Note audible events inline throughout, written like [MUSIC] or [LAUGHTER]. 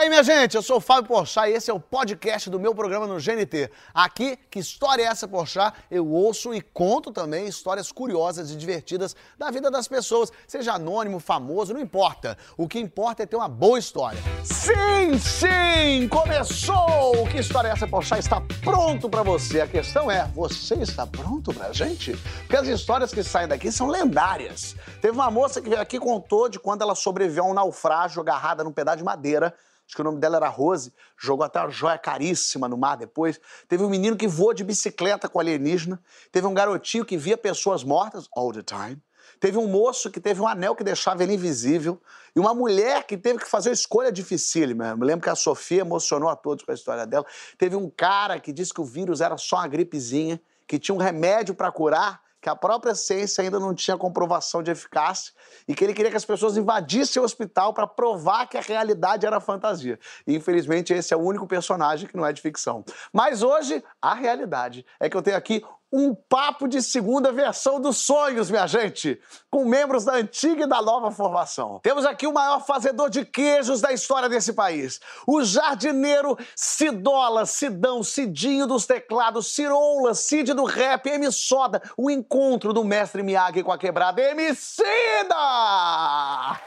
aí, minha gente, eu sou o Fábio Porchat e esse é o podcast do meu programa no GNT. Aqui, que história é essa, Porchat? Eu ouço e conto também histórias curiosas e divertidas da vida das pessoas, seja anônimo, famoso, não importa. O que importa é ter uma boa história. Sim, sim, começou! Que história é essa, Porchat? Está pronto para você. A questão é, você está pronto pra gente? Porque as histórias que saem daqui são lendárias. Teve uma moça que veio aqui e contou de quando ela sobreviveu a um naufrágio agarrada num pedaço de madeira acho que o nome dela era Rose, jogou até uma joia caríssima no mar depois. Teve um menino que voou de bicicleta com alienígena. Teve um garotinho que via pessoas mortas all the time. Teve um moço que teve um anel que deixava ele invisível. E uma mulher que teve que fazer uma escolha dificílima. Eu lembro que a Sofia emocionou a todos com a história dela. Teve um cara que disse que o vírus era só uma gripezinha, que tinha um remédio para curar que a própria ciência ainda não tinha comprovação de eficácia e que ele queria que as pessoas invadissem o hospital para provar que a realidade era fantasia. E infelizmente esse é o único personagem que não é de ficção. Mas hoje a realidade é que eu tenho aqui um papo de segunda versão dos sonhos, minha gente, com membros da antiga e da nova formação. Temos aqui o maior fazedor de queijos da história desse país, o jardineiro Cidola, Sidão, Cidinho dos teclados, Ciroula, Cid do rap, M Soda, o encontro do mestre Miyagi com a quebrada, Emicida!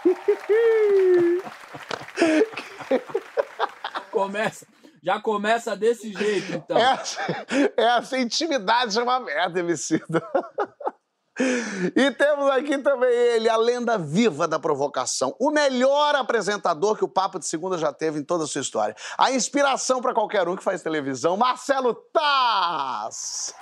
[LAUGHS] [LAUGHS] Começa. Já começa desse jeito, então. Essa, essa intimidade chama merda, Emicida. E temos aqui também ele, a lenda viva da provocação. O melhor apresentador que o Papo de Segunda já teve em toda a sua história. A inspiração para qualquer um que faz televisão, Marcelo Taz!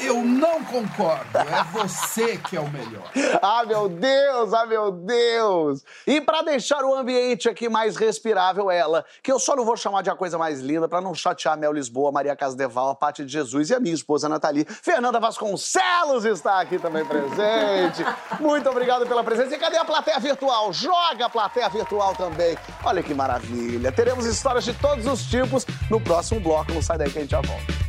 Eu não concordo. É você que é o melhor. [LAUGHS] ah, meu Deus, ah, meu Deus. E para deixar o ambiente aqui mais respirável, ela, que eu só não vou chamar de a coisa mais linda para não chatear Mel Lisboa, Maria Casdeval, a Paty de Jesus e a minha esposa Nathalie. Fernanda Vasconcelos está aqui também presente. Muito obrigado pela presença. E cadê a plateia virtual? Joga a plateia virtual também. Olha que maravilha. Teremos histórias de todos os tipos no próximo bloco. Não sai daí que a gente já volta.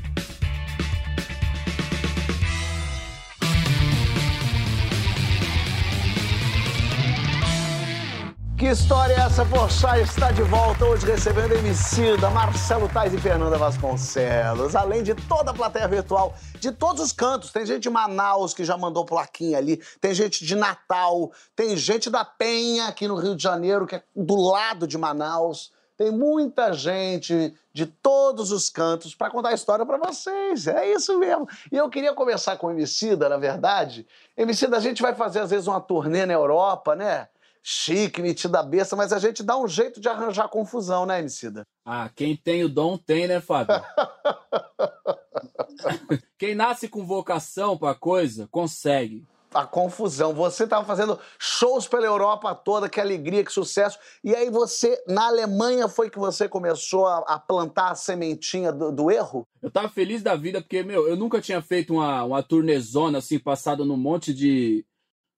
Que história é essa? Poxa, está de volta hoje recebendo Emicida, Marcelo Tais e Fernanda Vasconcelos. Além de toda a plateia virtual, de todos os cantos. Tem gente de Manaus que já mandou plaquinha ali, tem gente de Natal, tem gente da Penha aqui no Rio de Janeiro, que é do lado de Manaus. Tem muita gente de todos os cantos para contar a história para vocês. É isso mesmo. E eu queria começar com o Emicida, na verdade. Emicida, a gente vai fazer às vezes uma turnê na Europa, né? Chique, metida a besta, mas a gente dá um jeito de arranjar confusão, né, Emicida? Ah, quem tem o dom tem, né, Fábio? [LAUGHS] quem nasce com vocação pra coisa, consegue. A confusão. Você estava fazendo shows pela Europa toda, que alegria, que sucesso. E aí você, na Alemanha, foi que você começou a, a plantar a sementinha do, do, erro? Eu tava feliz da vida, porque, meu, eu nunca tinha feito uma, uma turnezona assim, passada num monte de,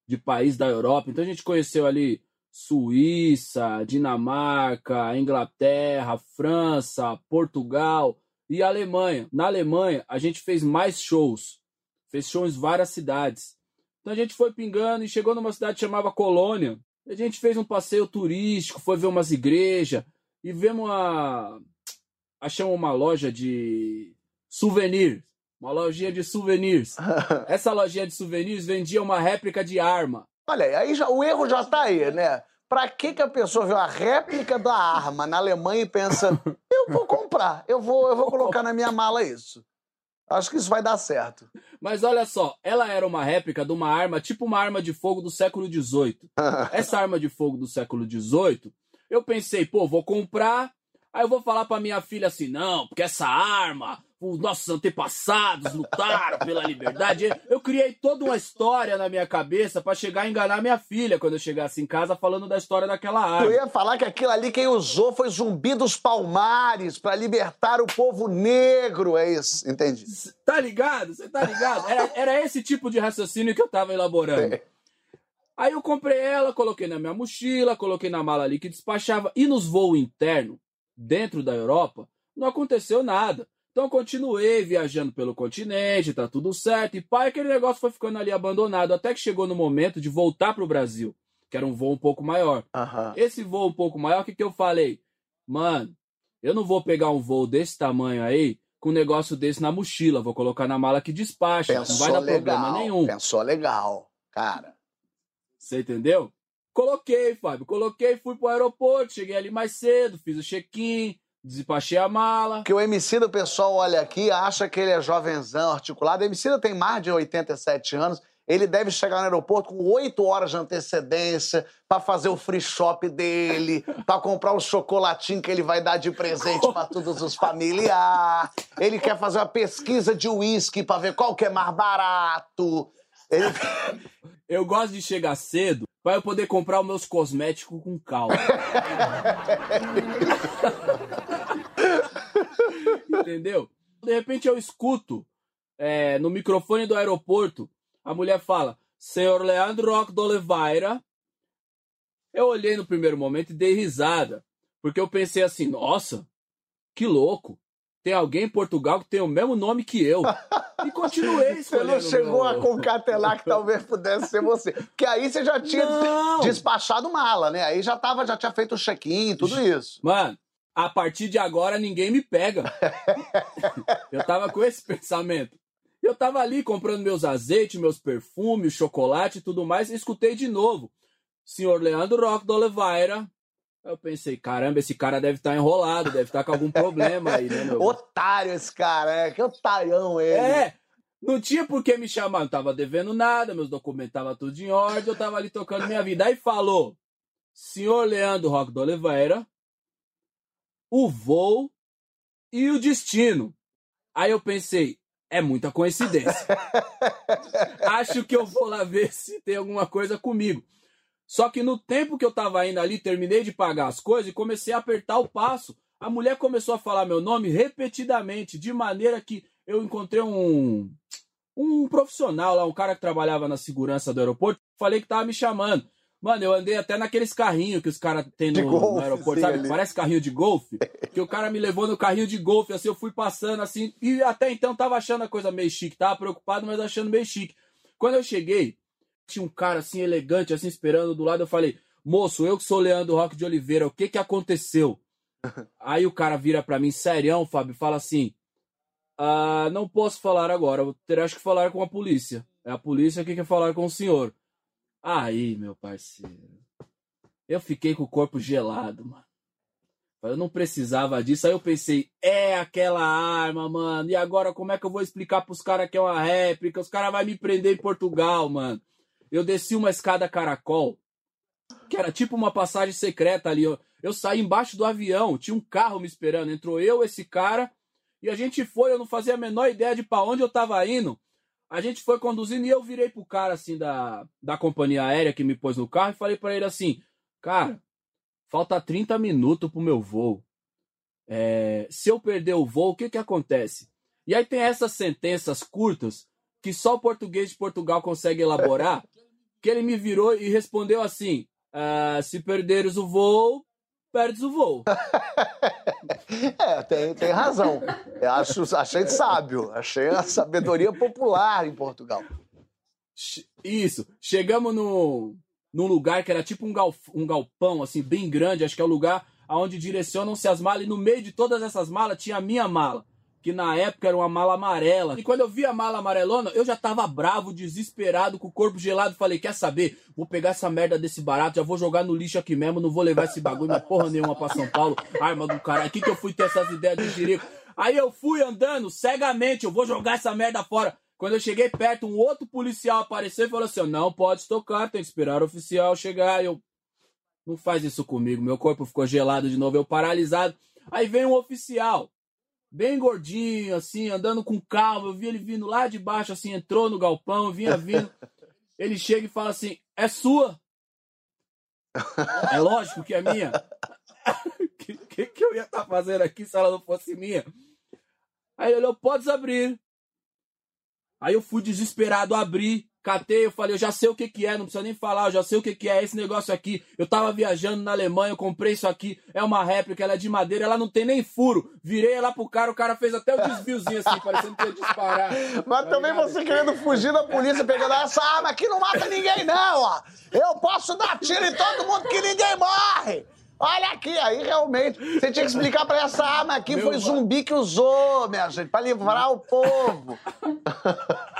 de país da Europa. Então a gente conheceu ali Suíça, Dinamarca, Inglaterra, França, Portugal e Alemanha. Na Alemanha, a gente fez mais shows. Fez shows em várias cidades. Então a gente foi pingando e chegou numa cidade que chamava Colônia. A gente fez um passeio turístico, foi ver umas igrejas e vemos uma. Achamos uma loja de souvenirs. Uma lojinha de souvenirs. [LAUGHS] Essa lojinha de souvenirs vendia uma réplica de arma. Olha, aí já, o erro já tá aí, né? Pra que, que a pessoa vê uma réplica da arma na Alemanha e pensa, [LAUGHS] eu vou comprar, eu vou, eu vou colocar na minha mala isso. Acho que isso vai dar certo. Mas olha só, ela era uma réplica de uma arma, tipo uma arma de fogo do século XVIII. [LAUGHS] Essa arma de fogo do século XVIII, eu pensei, pô, vou comprar. Aí eu vou falar pra minha filha assim, não, porque essa arma os nossos antepassados lutaram pela liberdade. Eu criei toda uma história na minha cabeça para chegar a enganar minha filha quando eu chegasse em casa falando da história daquela arma. Eu ia falar que aquilo ali quem usou foi Zumbi dos Palmares para libertar o povo negro, é isso, entendi. Tá ligado? Você tá ligado? Era, era esse tipo de raciocínio que eu tava elaborando. É. Aí eu comprei ela, coloquei na minha mochila, coloquei na mala ali que despachava. E nos voos internos, dentro da Europa, não aconteceu nada. Então continuei viajando pelo continente, tá tudo certo. E pai, aquele negócio foi ficando ali abandonado até que chegou no momento de voltar para o Brasil. que era um voo um pouco maior. Aham. Esse voo um pouco maior, o que, que eu falei? Mano, eu não vou pegar um voo desse tamanho aí com um negócio desse na mochila. Vou colocar na mala que despacha. não Pensou vai dar legal. problema nenhum. Pensou legal, cara. Você entendeu? Coloquei, Fábio. Coloquei, fui pro aeroporto. Cheguei ali mais cedo, fiz o check-in, despachei a mala. Porque o MC do pessoal olha aqui, acha que ele é jovenzão, articulado. O MC tem mais de 87 anos. Ele deve chegar no aeroporto com 8 horas de antecedência pra fazer o free shop dele, [LAUGHS] pra comprar o chocolatinho que ele vai dar de presente pra todos os familiares. Ele quer fazer uma pesquisa de uísque pra ver qual que é mais barato. Ele... [LAUGHS] Eu gosto de chegar cedo pra eu poder comprar os meus cosméticos com calma. [LAUGHS] [LAUGHS] Entendeu? De repente eu escuto é, no microfone do aeroporto, a mulher fala, Senhor Leandro Roque de Oliveira. Eu olhei no primeiro momento e dei risada, porque eu pensei assim, nossa, que louco. Tem alguém em Portugal que tem o mesmo nome que eu. E continuei [LAUGHS] Você não escolhendo. chegou meu- a concatenar que talvez pudesse ser você. Porque aí você já tinha Não. despachado mala, né? Aí já, tava, já tinha feito o check-in, tudo isso. Mano, a partir de agora ninguém me pega. [LAUGHS] eu tava com esse pensamento. Eu tava ali comprando meus azeites, meus perfumes, chocolate e tudo mais, e escutei de novo. Senhor Leandro Roque de Oliveira. Eu pensei, caramba, esse cara deve estar enrolado, deve estar com algum problema aí, né, meu? Otário esse cara, é. Que otário ele. É, não tinha por que me chamar, não tava devendo nada, meus documentos estavam tudo em ordem, eu tava ali tocando minha vida. Aí falou, senhor Leandro Roque de Oliveira, o voo e o destino. Aí eu pensei, é muita coincidência. [LAUGHS] Acho que eu vou lá ver se tem alguma coisa comigo. Só que no tempo que eu tava indo ali, terminei de pagar as coisas e comecei a apertar o passo. A mulher começou a falar meu nome repetidamente, de maneira que eu encontrei um um profissional lá, um cara que trabalhava na segurança do aeroporto, falei que tava me chamando. Mano, eu andei até naqueles carrinhos que os caras têm no, golfe, no aeroporto, sim, sabe? ali. Parece carrinho de golfe. [LAUGHS] que o cara me levou no carrinho de golfe, assim, eu fui passando assim, e até então tava achando a coisa meio chique, tava preocupado, mas achando meio chique. Quando eu cheguei, tinha um cara assim, elegante, assim, esperando do lado, eu falei, moço, eu que sou Leandro Roque de Oliveira, o que que aconteceu? [LAUGHS] Aí o cara vira pra mim, serião, Fábio, e fala assim, ah, não posso falar agora, eu terás que falar com a polícia. É a polícia que quer falar com o senhor. Aí, meu parceiro, eu fiquei com o corpo gelado, mano. Eu não precisava disso. Aí eu pensei, é aquela arma, mano. E agora como é que eu vou explicar pros caras que é uma réplica? Os caras vão me prender em Portugal, mano. Eu desci uma escada caracol, que era tipo uma passagem secreta ali. Eu, eu saí embaixo do avião, tinha um carro me esperando. Entrou eu, esse cara, e a gente foi. Eu não fazia a menor ideia de pra onde eu tava indo. A gente foi conduzindo e eu virei pro cara assim da, da companhia aérea que me pôs no carro e falei pra ele assim: Cara, falta 30 minutos pro meu voo. É, se eu perder o voo, o que que acontece? E aí tem essas sentenças curtas que só o português de Portugal consegue elaborar. [LAUGHS] que ele me virou e respondeu assim: "Ah, se perderes o voo, perdes o voo. [LAUGHS] É, tem, tem razão. Eu acho, achei sábio. Achei a sabedoria popular em Portugal. Isso. Chegamos no, num lugar que era tipo um, gal, um galpão, assim, bem grande. Acho que é o lugar onde direcionam-se as malas. E no meio de todas essas malas tinha a minha mala. Que na época era uma mala amarela. E quando eu vi a mala amarelona, eu já tava bravo, desesperado, com o corpo gelado. Falei, quer saber? Vou pegar essa merda desse barato, já vou jogar no lixo aqui mesmo. Não vou levar esse bagulho, mas porra nenhuma pra São Paulo. Arma do caralho. Que que eu fui ter essas ideias de jirico? Aí eu fui andando cegamente, eu vou jogar essa merda fora. Quando eu cheguei perto, um outro policial apareceu e falou assim: não pode tocar, tem que esperar o oficial chegar. Eu, não faz isso comigo, meu corpo ficou gelado de novo, eu paralisado. Aí vem um oficial, bem gordinho, assim, andando com calma. Eu vi ele vindo lá de baixo, assim, entrou no galpão, vinha vindo. [LAUGHS] Ele chega e fala assim: é sua. É lógico que é minha. O [LAUGHS] que, que, que eu ia estar fazendo aqui se ela não fosse minha? Aí ele olhou, podes abrir. Aí eu fui desesperado abrir. Catei, eu falei, eu já sei o que que é, não precisa nem falar, eu já sei o que que é esse negócio aqui. Eu tava viajando na Alemanha, eu comprei isso aqui, é uma réplica, ela é de madeira, ela não tem nem furo. Virei ela pro cara, o cara fez até o desviozinho assim, parecendo que ia disparar. [LAUGHS] Mas Tá também ligado? você querendo fugir da polícia, pegando essa arma aqui não mata ninguém, não, ó. Eu posso dar tiro em todo mundo que ninguém morre. Olha aqui, aí realmente você tinha que explicar pra essa arma aqui, Meu foi va- zumbi que usou, minha gente, pra livrar o povo. [LAUGHS]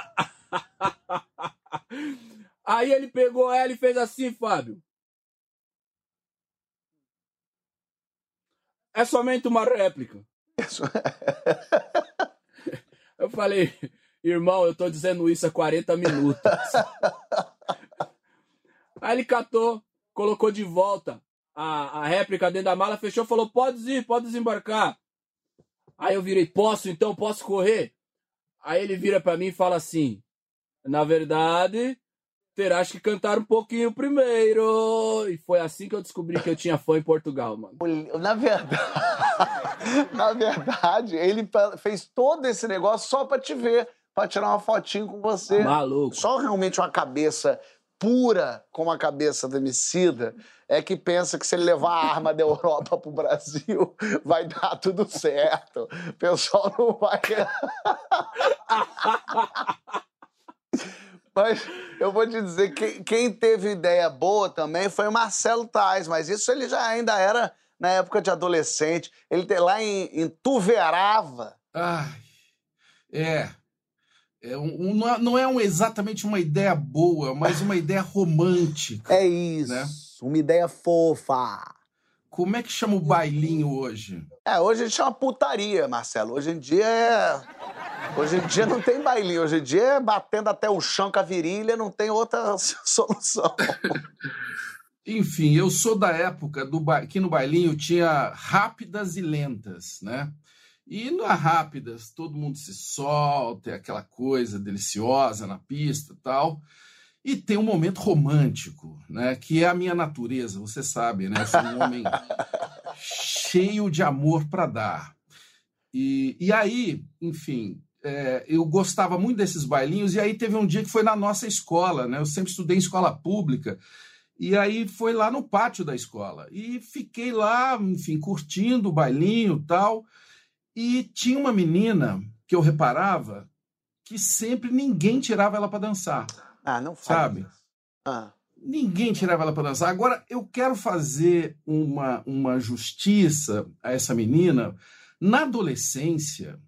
Aí ele pegou ela e fez assim, Fábio. É somente uma réplica. Isso. [LAUGHS] Eu falei, irmão, eu tô dizendo isso há 40 minutos. Aí ele catou, colocou de volta a, a réplica dentro da mala, fechou, falou: pode ir, pode desembarcar. Aí eu virei: posso então, posso correr? Aí ele vira pra mim e fala assim: na verdade, terás que cantar um pouquinho primeiro. E foi assim que eu descobri que eu tinha fã em Portugal, mano. Na verdade, [LAUGHS] na verdade, ele fez todo esse negócio só pra te ver, pra tirar uma fotinho com você. Maluco. Só realmente uma cabeça pura como a cabeça do Emicida é que pensa que se ele levar a arma da Europa pro Brasil [LAUGHS] vai dar tudo certo. O pessoal não vai. [LAUGHS] Mas eu vou te dizer, que quem teve ideia boa também foi o Marcelo Tais, mas isso ele já ainda era na época de adolescente. Ele tem lá em, em Tuverava. Ai, é. É um- um- não é- não é um- exatamente uma ideia boa, mas uma ideia romântica. É isso, Né? uma ideia fofa. Como é que chama o bailinho hoje? É, hoje a gente chama putaria, Marcelo. Hoje em dia é. Hoje em dia não tem bailinho. Hoje em dia é batendo até o chão com a virilha, não tem outra [LAUGHS] solução. Enfim, eu sou da época do ba... que no bailinho tinha rápidas e lentas, né? E na rápidas todo mundo se solta, é aquela coisa deliciosa na pista e tal. E tem um momento romântico, né? Que é a minha natureza, você sabe, né? Eu sou um homem [LAUGHS] cheio de amor para dar. E, e aí, enfim, é, eu gostava muito desses bailinhos. E aí teve um dia que foi na nossa escola, né? Eu sempre estudei em escola pública. E aí foi lá no pátio da escola. E fiquei lá, enfim, curtindo o bailinho e tal. E tinha uma menina que eu reparava que sempre ninguém tirava ela para dançar. Ah, não faz. Sabe? Ah. Ninguém tirava ela para dançar. Agora, eu quero fazer uma, uma justiça a essa menina. Na adolescência,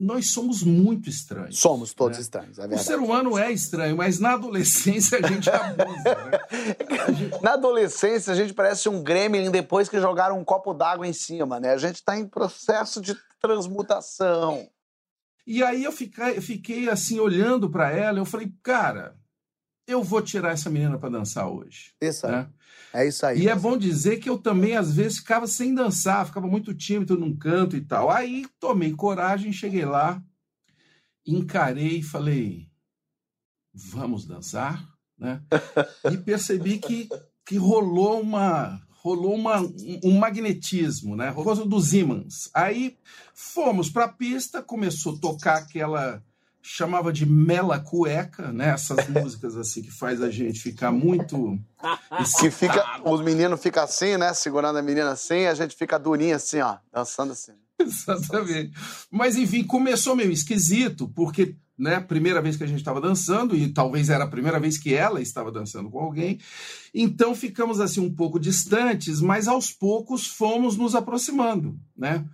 nós somos muito estranhos. Somos todos né? estranhos, é O verdade. ser humano é estranho, mas na adolescência a gente abusa. Né? [LAUGHS] Na adolescência, a gente parece um gremlin depois que jogaram um copo d'água em cima, né? A gente tá em processo de transmutação. E aí eu fiquei, fiquei assim olhando para ela, eu falei, cara, eu vou tirar essa menina para dançar hoje. Isso aí. Né? É isso aí. E é bom dizer que eu também, às vezes, ficava sem dançar, ficava muito tímido num canto e tal. Aí tomei coragem, cheguei lá, encarei e falei: vamos dançar? Né? E percebi que, que rolou uma. Rolou uma, um- magnetismo, né? Rolou dos ímãs. Aí fomos para a pista, começou a tocar aquela chamava de mela cueca, né? Essas [LAUGHS] músicas assim que faz a gente ficar muito [LAUGHS] Que fica, os meninos ficam assim, né? Segurando a menina assim, a gente fica durinho assim, ó, dançando assim. [LAUGHS] Exatamente. Mas, enfim, começou meio esquisito, porque, né, primeira vez que a gente estava dançando, e talvez era a primeira vez que ela estava dançando com alguém. Então ficamos assim um pouco distantes, mas aos poucos fomos nos aproximando, né?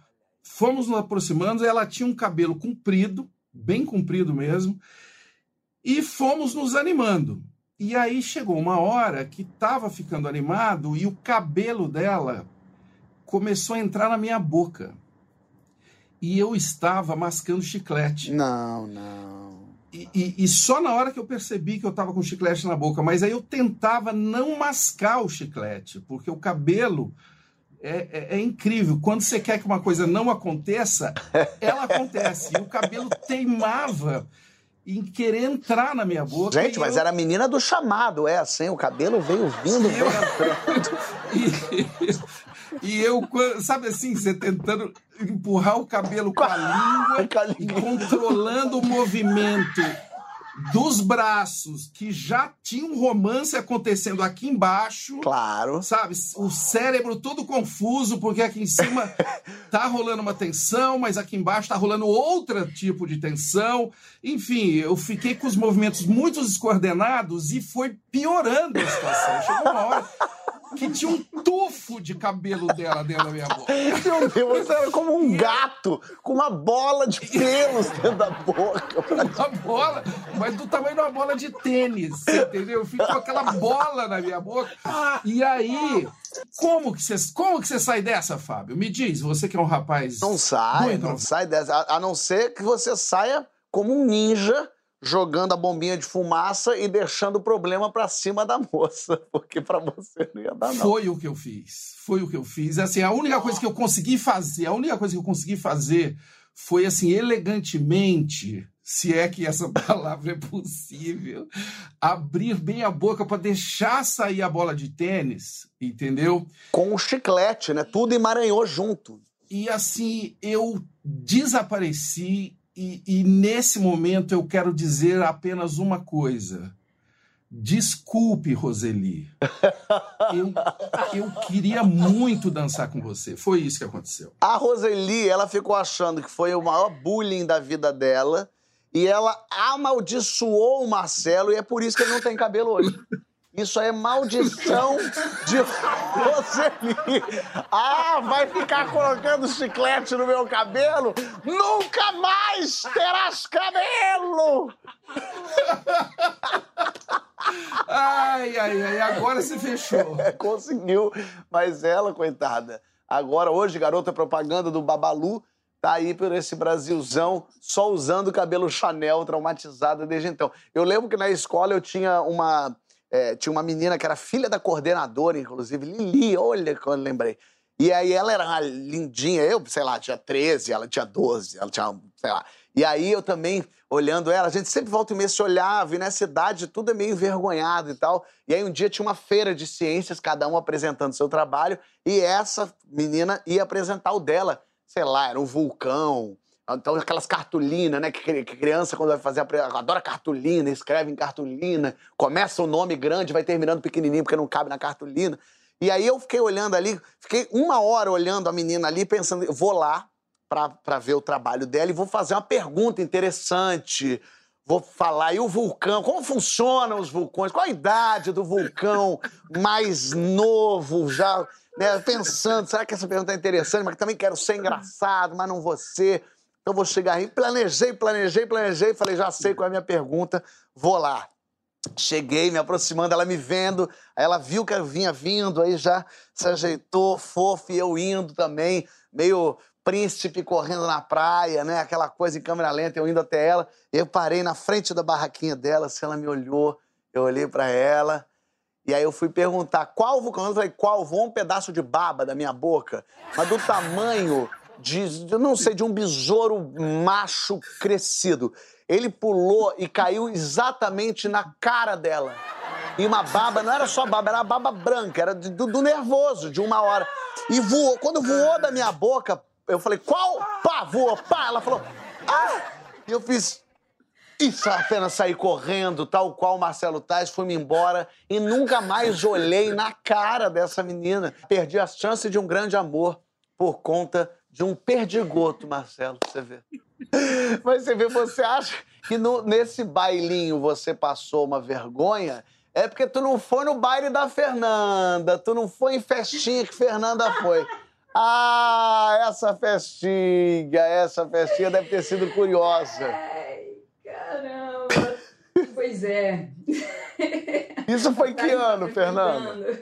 Fomos nos aproximando, ela tinha um cabelo comprido, bem comprido mesmo, e fomos nos animando. E aí chegou uma hora que estava ficando animado e o cabelo dela começou a entrar na minha boca. E eu estava mascando chiclete. Não, não. E, e- e só na hora que eu percebi que eu estava com chiclete na boca, mas aí eu tentava não mascar o chiclete, porque o cabelo é, é- é incrível. Quando você quer que uma coisa não aconteça, ela acontece. E o cabelo teimava em querer entrar na minha boca. Gente, e mas eu- era a menina do chamado, é assim, o cabelo veio vindo, Eu- veio entrando. [LAUGHS] E, e eu, sabe assim, você tentando empurrar o cabelo com a língua Com a [LAUGHS] e língua. controlando o movimento dos braços que já tinha um romance acontecendo aqui embaixo. Claro. Sabe? O cérebro todo confuso, porque aqui em cima [LAUGHS] tá rolando uma tensão, mas aqui embaixo tá rolando outro tipo de tensão. Enfim, eu fiquei com os movimentos muito descoordenados e foi piorando a situação. Chegou uma hora que tinha um tufo de cabelo dela dentro da minha boca. [LAUGHS] Meu Deus, você era como um gato com uma bola de pelos dentro da boca. [LAUGHS] Uma bola, mas do tamanho de uma bola de tênis, entendeu? Ficou aquela bola na minha boca. E aí, como que você, como que você sai dessa, Fábio? Me diz, você que é um rapaz. Não sai, não sai dessa. A, a não ser que você saia como um ninja jogando a bombinha de fumaça e deixando o problema para cima da moça, [LAUGHS] porque para você não ia dar não. Foi o que eu fiz. Foi o que eu fiz. Assim, a única coisa que eu consegui fazer, a única coisa que eu consegui fazer foi assim elegantemente, se é que essa [LAUGHS] palavra é possível, abrir bem a boca para deixar sair a bola de tênis, entendeu? Com um chiclete, né? Tudo emaranhou junto. E assim, eu desapareci e, e, nesse momento eu quero dizer apenas uma coisa. Desculpe, Roseli. [LAUGHS] Eu, eu queria muito dançar com você. Foi isso que aconteceu. A Roseli, ela ficou achando que foi o maior bullying da vida dela. E ela amaldiçoou o Marcelo, e é por isso que ele não tem cabelo hoje. [LAUGHS] Isso é maldição de Roseli. Ah, vai ficar colocando chiclete no meu cabelo? Nunca mais terás cabelo! Ai, ai, ai, agora se fechou. É, [LAUGHS] conseguiu, mas ela, coitada, agora, hoje, garota propaganda do Babalu, tá aí por esse Brasilzão, só usando cabelo Chanel, traumatizada desde então. Eu lembro que na escola eu tinha uma é, tinha uma menina que era filha da coordenadora, inclusive, Lili, olha quando lembrei. E aí ela era lindinha, eu, sei lá, tinha 13, ela tinha 12, ela tinha, sei lá. E aí eu também, olhando ela, a gente sempre volta e meia se olhava, e nessa idade tudo é meio envergonhado e tal. E aí um dia tinha uma feira de ciências, cada um apresentando seu trabalho, e essa menina ia apresentar o dela. Sei lá, era um vulcão, então, aquelas cartolinas, né? Que criança, quando vai fazer, adora cartolina, escreve em cartolina, começa o nome grande, vai terminando pequenininho porque não cabe na cartolina. E aí eu fiquei olhando ali, fiquei uma hora olhando a menina ali, pensando, vou lá para ver o trabalho dela e vou fazer uma pergunta interessante. Vou falar, e o vulcão? Como funcionam os vulcões? Qual a idade do vulcão mais novo? Já né, pensando, será que essa pergunta é interessante? Mas também quero ser engraçado, mas não vou ser. Então vou chegar aí, planejei, planejei, planejei, falei, já sei qual é a minha pergunta, vou lá. Cheguei, me aproximando, ela me vendo, aí ela viu que eu vinha vindo, aí já se ajeitou, fofo, e eu indo também, meio príncipe correndo na praia, né? Aquela coisa em câmera lenta, eu indo até ela. Eu parei na frente da barraquinha dela, se ela me olhou, eu olhei para ela. E aí eu fui perguntar qual vulcão. Eu falei, qual? Voou um pedaço de baba da minha boca, mas do tamanho de, eu não sei, de um besouro macho crescido. Ele pulou e caiu exatamente na cara dela. E uma baba, não era só baba, era baba branca, era do, do nervoso, de uma hora. E voou. Quando voou da minha boca, eu falei, qual? Pá, voou, pá. Ela falou, ah! E eu fiz, isso apenas sair correndo, tal qual Marcelo Tais, fui-me embora e nunca mais olhei na cara dessa menina. Perdi a chance de um grande amor por conta de um perdigoto, Marcelo, você vê. [LAUGHS] Mas você vê, você acha que no, nesse bailinho você passou uma vergonha? É porque tu não foi no baile da Fernanda, tu não foi em festinha que Fernanda foi. Ah, essa festinha, essa festinha deve ter sido curiosa. Ai, caramba. pois é. Isso foi que ano, Fernanda?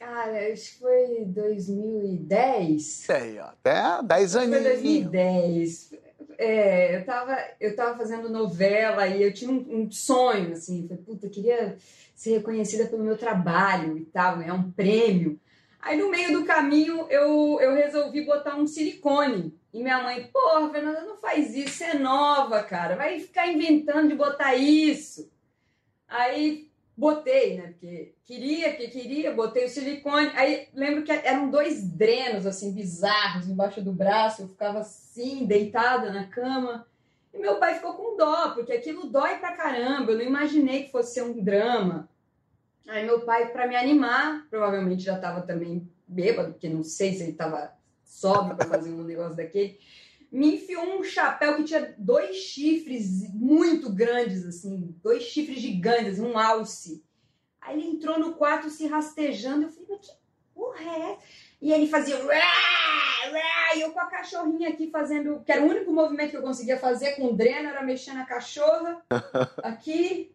Cara, acho que foi 2010. Aí, ó, até 10 anos. Foi 2010. É, eu tava, eu tava fazendo novela e eu tinha um, um sonho, assim, falei, puta, eu queria ser reconhecida pelo meu trabalho e tal, ganhar um prêmio. Aí no meio do caminho eu, eu resolvi botar um silicone. E minha mãe, porra, Fernanda, não faz isso, você é nova, cara, vai ficar inventando de botar isso. Aí botei, né? Porque queria, que queria, botei o silicone. Aí lembro que eram dois drenos, assim, bizarros embaixo do braço. Eu ficava assim, deitada na cama. E meu pai ficou com dó, porque aquilo dói pra caramba. Eu não imaginei que fosse ser um drama. Aí meu pai, para me animar, provavelmente já estava também bêbado, porque não sei se ele estava sóbrio para fazer um negócio daquele, me enfiou um chapéu que tinha dois chifres muito grandes, assim, dois chifres gigantes, um alce. Aí ele entrou no quarto se rastejando, eu falei, mas que porra é essa? E ele fazia e eu com a cachorrinha aqui fazendo, que era o único movimento que eu conseguia fazer com o dreno, era mexer na cachorra, [LAUGHS] aqui,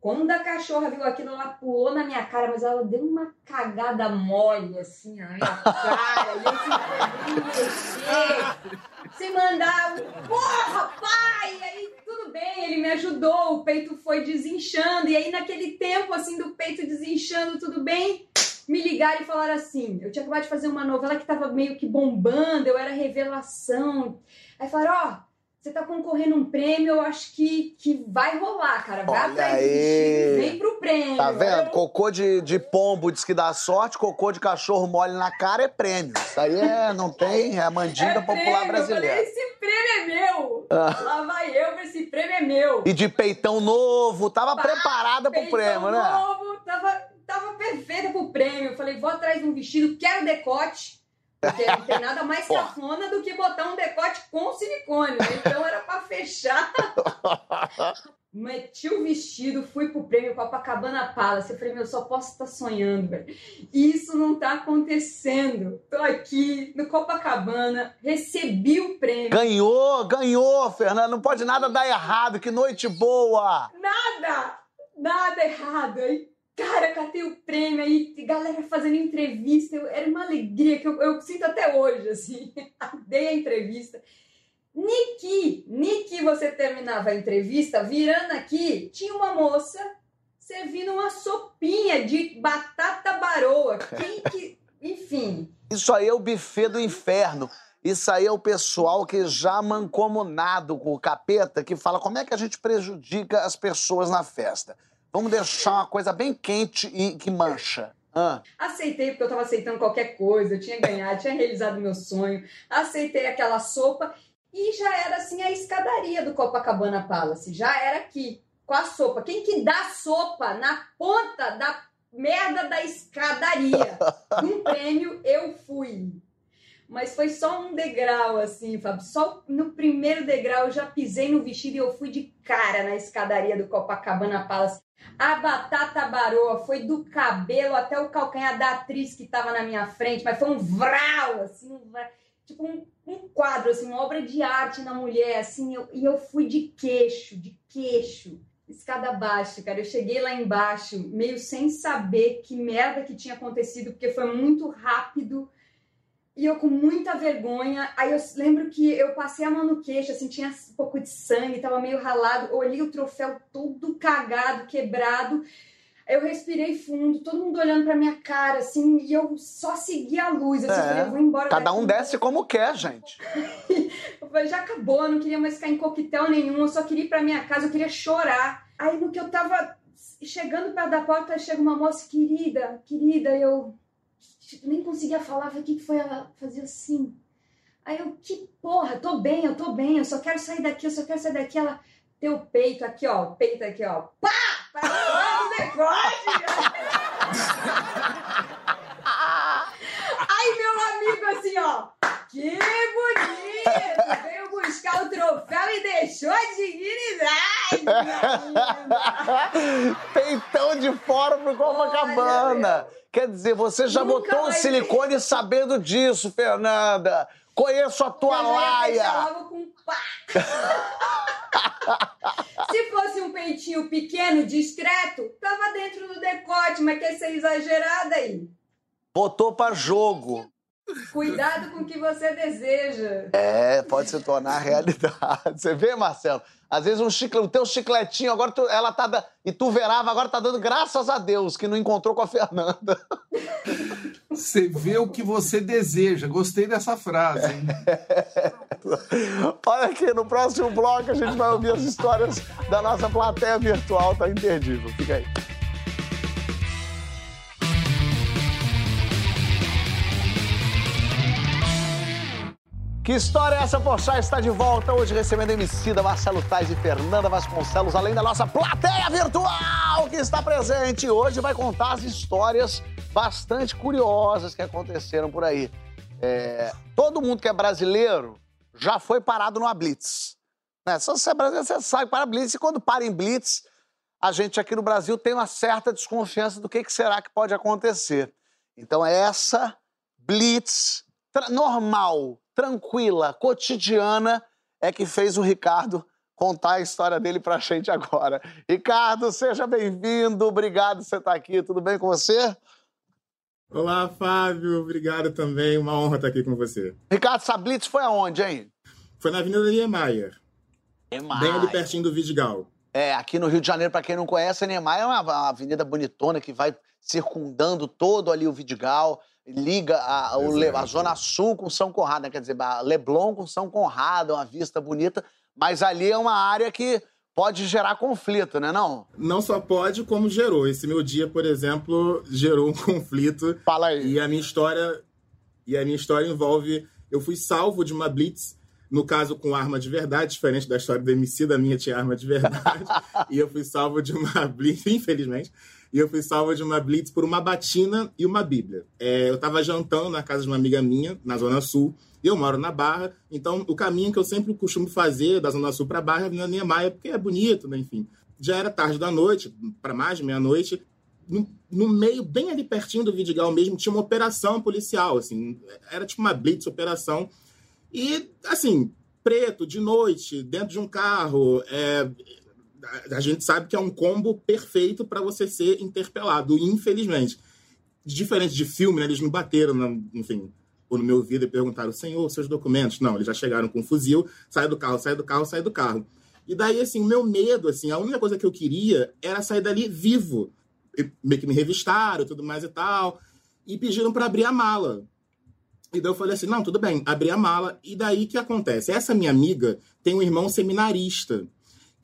quando a cachorra viu aquilo, ela pulou na minha cara, mas ela deu uma cagada mole, assim, na minha cara. [LAUGHS] e eu assim, sem mandar, porra, pai! E aí, tudo bem, ele me ajudou, o peito foi desinchando. E aí, naquele tempo, assim, do peito desinchando, tudo bem, me ligaram e falaram assim: eu tinha acabado de fazer uma novela que tava meio que bombando, eu era revelação. Aí falaram: ó. Oh, você tá concorrendo um prêmio, eu acho que, que vai rolar, cara. Vai Olha atrás aí. vem pro prêmio. Tá vendo? Eu- Cocô de, de pombo diz que dá sorte, cocô de cachorro mole na cara é prêmio. Isso aí é, não tem, é a mandinga É popular prêmio, Eu brasileira. falei, esse prêmio é meu. Ah. Lá vai eu, esse prêmio é meu. E de peitão novo, tava Pá, preparada pro prêmio, né? novo, tava, tava perfeita pro prêmio. Eu falei, vou atrás de um vestido, quero decote. Porque não tem nada mais [LAUGHS] cafona do que botar um decote com silicone, né? Então era pra fechar. [LAUGHS] Meti o vestido, fui pro prêmio Copacabana Palace. Eu falei, meu, eu só posso estar sonhando, velho. E Isso não tá acontecendo. Tô aqui no Copacabana, recebi o prêmio. Ganhou, ganhou, Fernando. Não pode nada dar errado. Que noite boa! Nada! Nada errado. Aí, cara, catei o prêmio aí, galera fazendo entrevista. Eu- era uma alegria que eu, eu sinto até hoje, assim. [LAUGHS] Dei a entrevista. Niki, Niki, você terminava a entrevista, virando aqui, tinha uma moça servindo uma sopinha de batata baroa. Quem que. [LAUGHS] Enfim. Isso aí é o buffet do inferno. Isso aí é o pessoal que já mancomunado com o capeta, que fala como é que a gente prejudica as pessoas na festa. Vamos deixar uma coisa bem quente e que mancha. Ah, Aceitei porque eu tava aceitando qualquer coisa, eu tinha ganhado, tinha realizado meu sonho. Aceitei aquela sopa e já era assim a escadaria do Copacabana Palace, já era aqui, com a sopa. Quem que dá sopa na ponta da merda da escadaria? [LAUGHS] Um prêmio eu fui. Mas foi só um degrau, assim, Fábio. Só no primeiro degrau eu já pisei no vestido e eu fui de cara na escadaria do Copacabana Palace. A batata baroa foi do cabelo até o calcanhar da atriz que estava na minha frente, mas foi um vral, assim, um vral, tipo um, um quadro, assim, uma obra de arte na mulher, assim, eu- e eu fui de queixo, de queixo, escada abaixo, cara. Eu cheguei lá embaixo, meio sem saber que merda que tinha acontecido, porque foi muito rápido. E eu com muita vergonha. Aí eu lembro que eu passei a mão no queixo, assim, tinha um pouco de sangue, tava meio ralado. Olhei o troféu todo cagado, quebrado. Eu respirei fundo, todo mundo olhando pra minha cara, assim, e eu só segui a luz. Assim, É. eu falei, eu vou embora cada daqui. um desce como quer, gente. [LAUGHS] Eu falei, já acabou, eu não queria mais ficar em coquetel nenhum, eu só queria ir pra minha casa, eu queria chorar. Aí no que eu tava chegando perto da porta, chega uma moça, querida, querida, eu nem conseguia falar, o que que foi? Ela fazia assim. Aí eu, que porra, tô bem, eu tô bem, eu só quero sair daqui, eu só quero sair daqui. Ela, teu peito aqui, ó, peito aqui, ó, pá! Pra fora do decote! Aí meu amigo assim, ó, que buscar o troféu e deixou a dignidade! [LAUGHS] Peitão de fora pro Copacabana. Quer dizer, você já Nunca botou o silicone sabendo disso, Fernanda. Conheço a tua Eu laia. logo com pá! [LAUGHS] Se fosse um peitinho pequeno, discreto, tava dentro do decote, mas quer ser exagerada aí. Botou pra jogo. Cuidado com o que você deseja. É, pode se tornar realidade. [LAUGHS] Você vê, Marcelo? Às vezes um chicle, o teu chicletinho, agora tu- ela tá da, e tu verava, agora tá dando graças a Deus que não encontrou com a Fernanda. [LAUGHS] Você vê o que você deseja. Gostei dessa frase, hein? [LAUGHS] Olha aqui, no próximo bloco a gente vai ouvir as histórias da nossa plateia virtual, tá imperdível. Fica aí. Que história é essa, Porchat? Está de volta hoje recebendo Emicida, Marcelo Tais e Fernanda Vasconcelos, além da nossa plateia virtual que está presente. Hoje vai contar as histórias bastante curiosas que aconteceram por aí. É, todo mundo que é brasileiro já foi parado numa blitz. Né? Se você é brasileiro, você sai para a blitz e quando para em blitz, a gente aqui no Brasil tem uma certa desconfiança do que, que será que pode acontecer. Então, essa blitz normal, tranquila, cotidiana, é que fez o Ricardo contar a história dele pra gente agora. Ricardo, seja bem-vindo, obrigado por você estar aqui, tudo bem com você? Olá, Fábio, obrigado também, uma honra estar aqui com você. Ricardo, essa blitz foi aonde, hein? Foi na Avenida Niemeyer, Niemeyer. bem ali pertinho do Vidigal. É, aqui no Rio de Janeiro, para quem não conhece, a Niemeyer é uma avenida bonitona que vai circundando todo ali o Vidigal liga a, o, a Zona Sul com São Conrado, né? quer dizer, Leblon com São Conrado, uma vista bonita, mas ali é uma área que pode gerar conflito, né não? Não só pode, como gerou. Esse meu dia, por exemplo, gerou um [LAUGHS] conflito. Fala aí. E a minha história, e a minha história envolve, eu fui salvo de uma blitz no caso com arma de verdade, diferente da história do MC, da minha tinha arma de verdade. [LAUGHS] e eu fui salvo de uma blitz, infelizmente, e eu fui salvo de uma blitz por uma batina e uma bíblia. É, eu estava jantando na casa de uma amiga minha, na Zona Sul, e eu moro na Barra, então o caminho que eu sempre costumo fazer da Zona Sul para Barra é na Niemeyer, porque é bonito, né? enfim. Já era tarde da noite, para mais de meia-noite, no, no, meio, bem ali pertinho do Vidigal mesmo, tinha uma operação policial, assim, era tipo uma blitz operação, e, assim, preto, de noite, dentro de um carro, é, a gente sabe que é um combo perfeito para você ser interpelado, infelizmente. Diferente de filme, né, eles não bateram, enfim, ou no meu ouvido e perguntaram, senhor, seus documentos. Não, eles já chegaram com um fuzil, sai do carro, sai do carro, sai do carro. E daí, assim, o meu medo, assim, a única coisa que eu queria era sair dali vivo. E meio que me revistaram, tudo mais e tal, e pediram para abrir a mala. E daí eu falei assim, não, tudo bem, abri a mala. E daí que acontece? Essa minha amiga tem um irmão seminarista.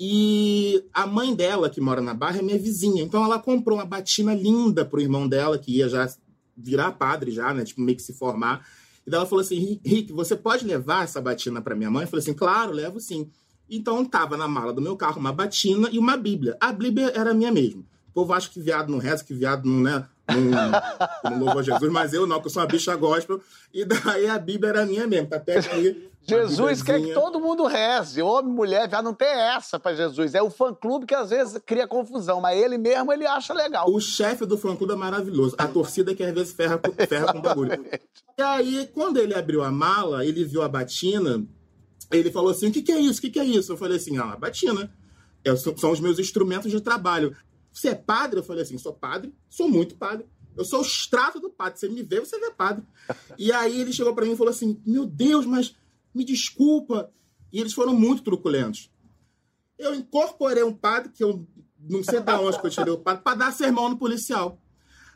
E a mãe dela, que mora na Barra, é minha vizinha. Então ela comprou uma batina linda pro irmão dela, que ia já virar padre já, né? Tipo, meio que se formar. E ela falou assim, Rick, você pode levar essa batina para minha mãe? Eu falei assim, claro, levo sim. Então tava na mala do meu carro uma batina e uma bíblia. A bíblia era minha mesmo. O povo acha que viado não reza, que viado não, né? Não, não louva Jesus, mas eu não, que eu sou uma bicha gospel. E daí a Bíblia era minha mesmo, tá até aqui. Jesus quer que todo mundo reze. Homem, mulher, já não tem essa para Jesus. É o fã-clube que às vezes cria confusão, mas ele mesmo ele acha legal. O chefe do fã-clube é maravilhoso. A torcida que às vezes ferra, ferra com bagulho. E aí, quando ele abriu a mala, ele viu a batina, ele falou assim: o que, que é isso? O que, que é isso? Eu falei assim: ah, a batina. É, são os meus instrumentos de trabalho. Você é padre? Eu falei assim: sou padre, sou muito padre. Eu sou o extrato do padre. Você me vê, você vê padre. E aí ele chegou para mim e falou assim: Meu Deus, mas me desculpa. E eles foram muito truculentos. Eu incorporei um padre, que eu não sei da onde que eu tirei o padre, para dar sermão no policial.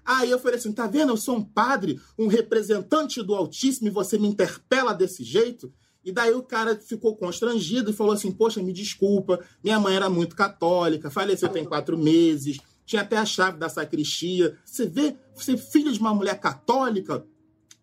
Aí eu falei assim: tá vendo? Eu sou um padre, um representante do Altíssimo, e você me interpela desse jeito. E daí o cara ficou constrangido e falou assim: Poxa, me desculpa, minha mãe era muito católica, faleceu tem quatro meses, tinha até a chave da sacristia. Você vê, você filho de uma mulher católica,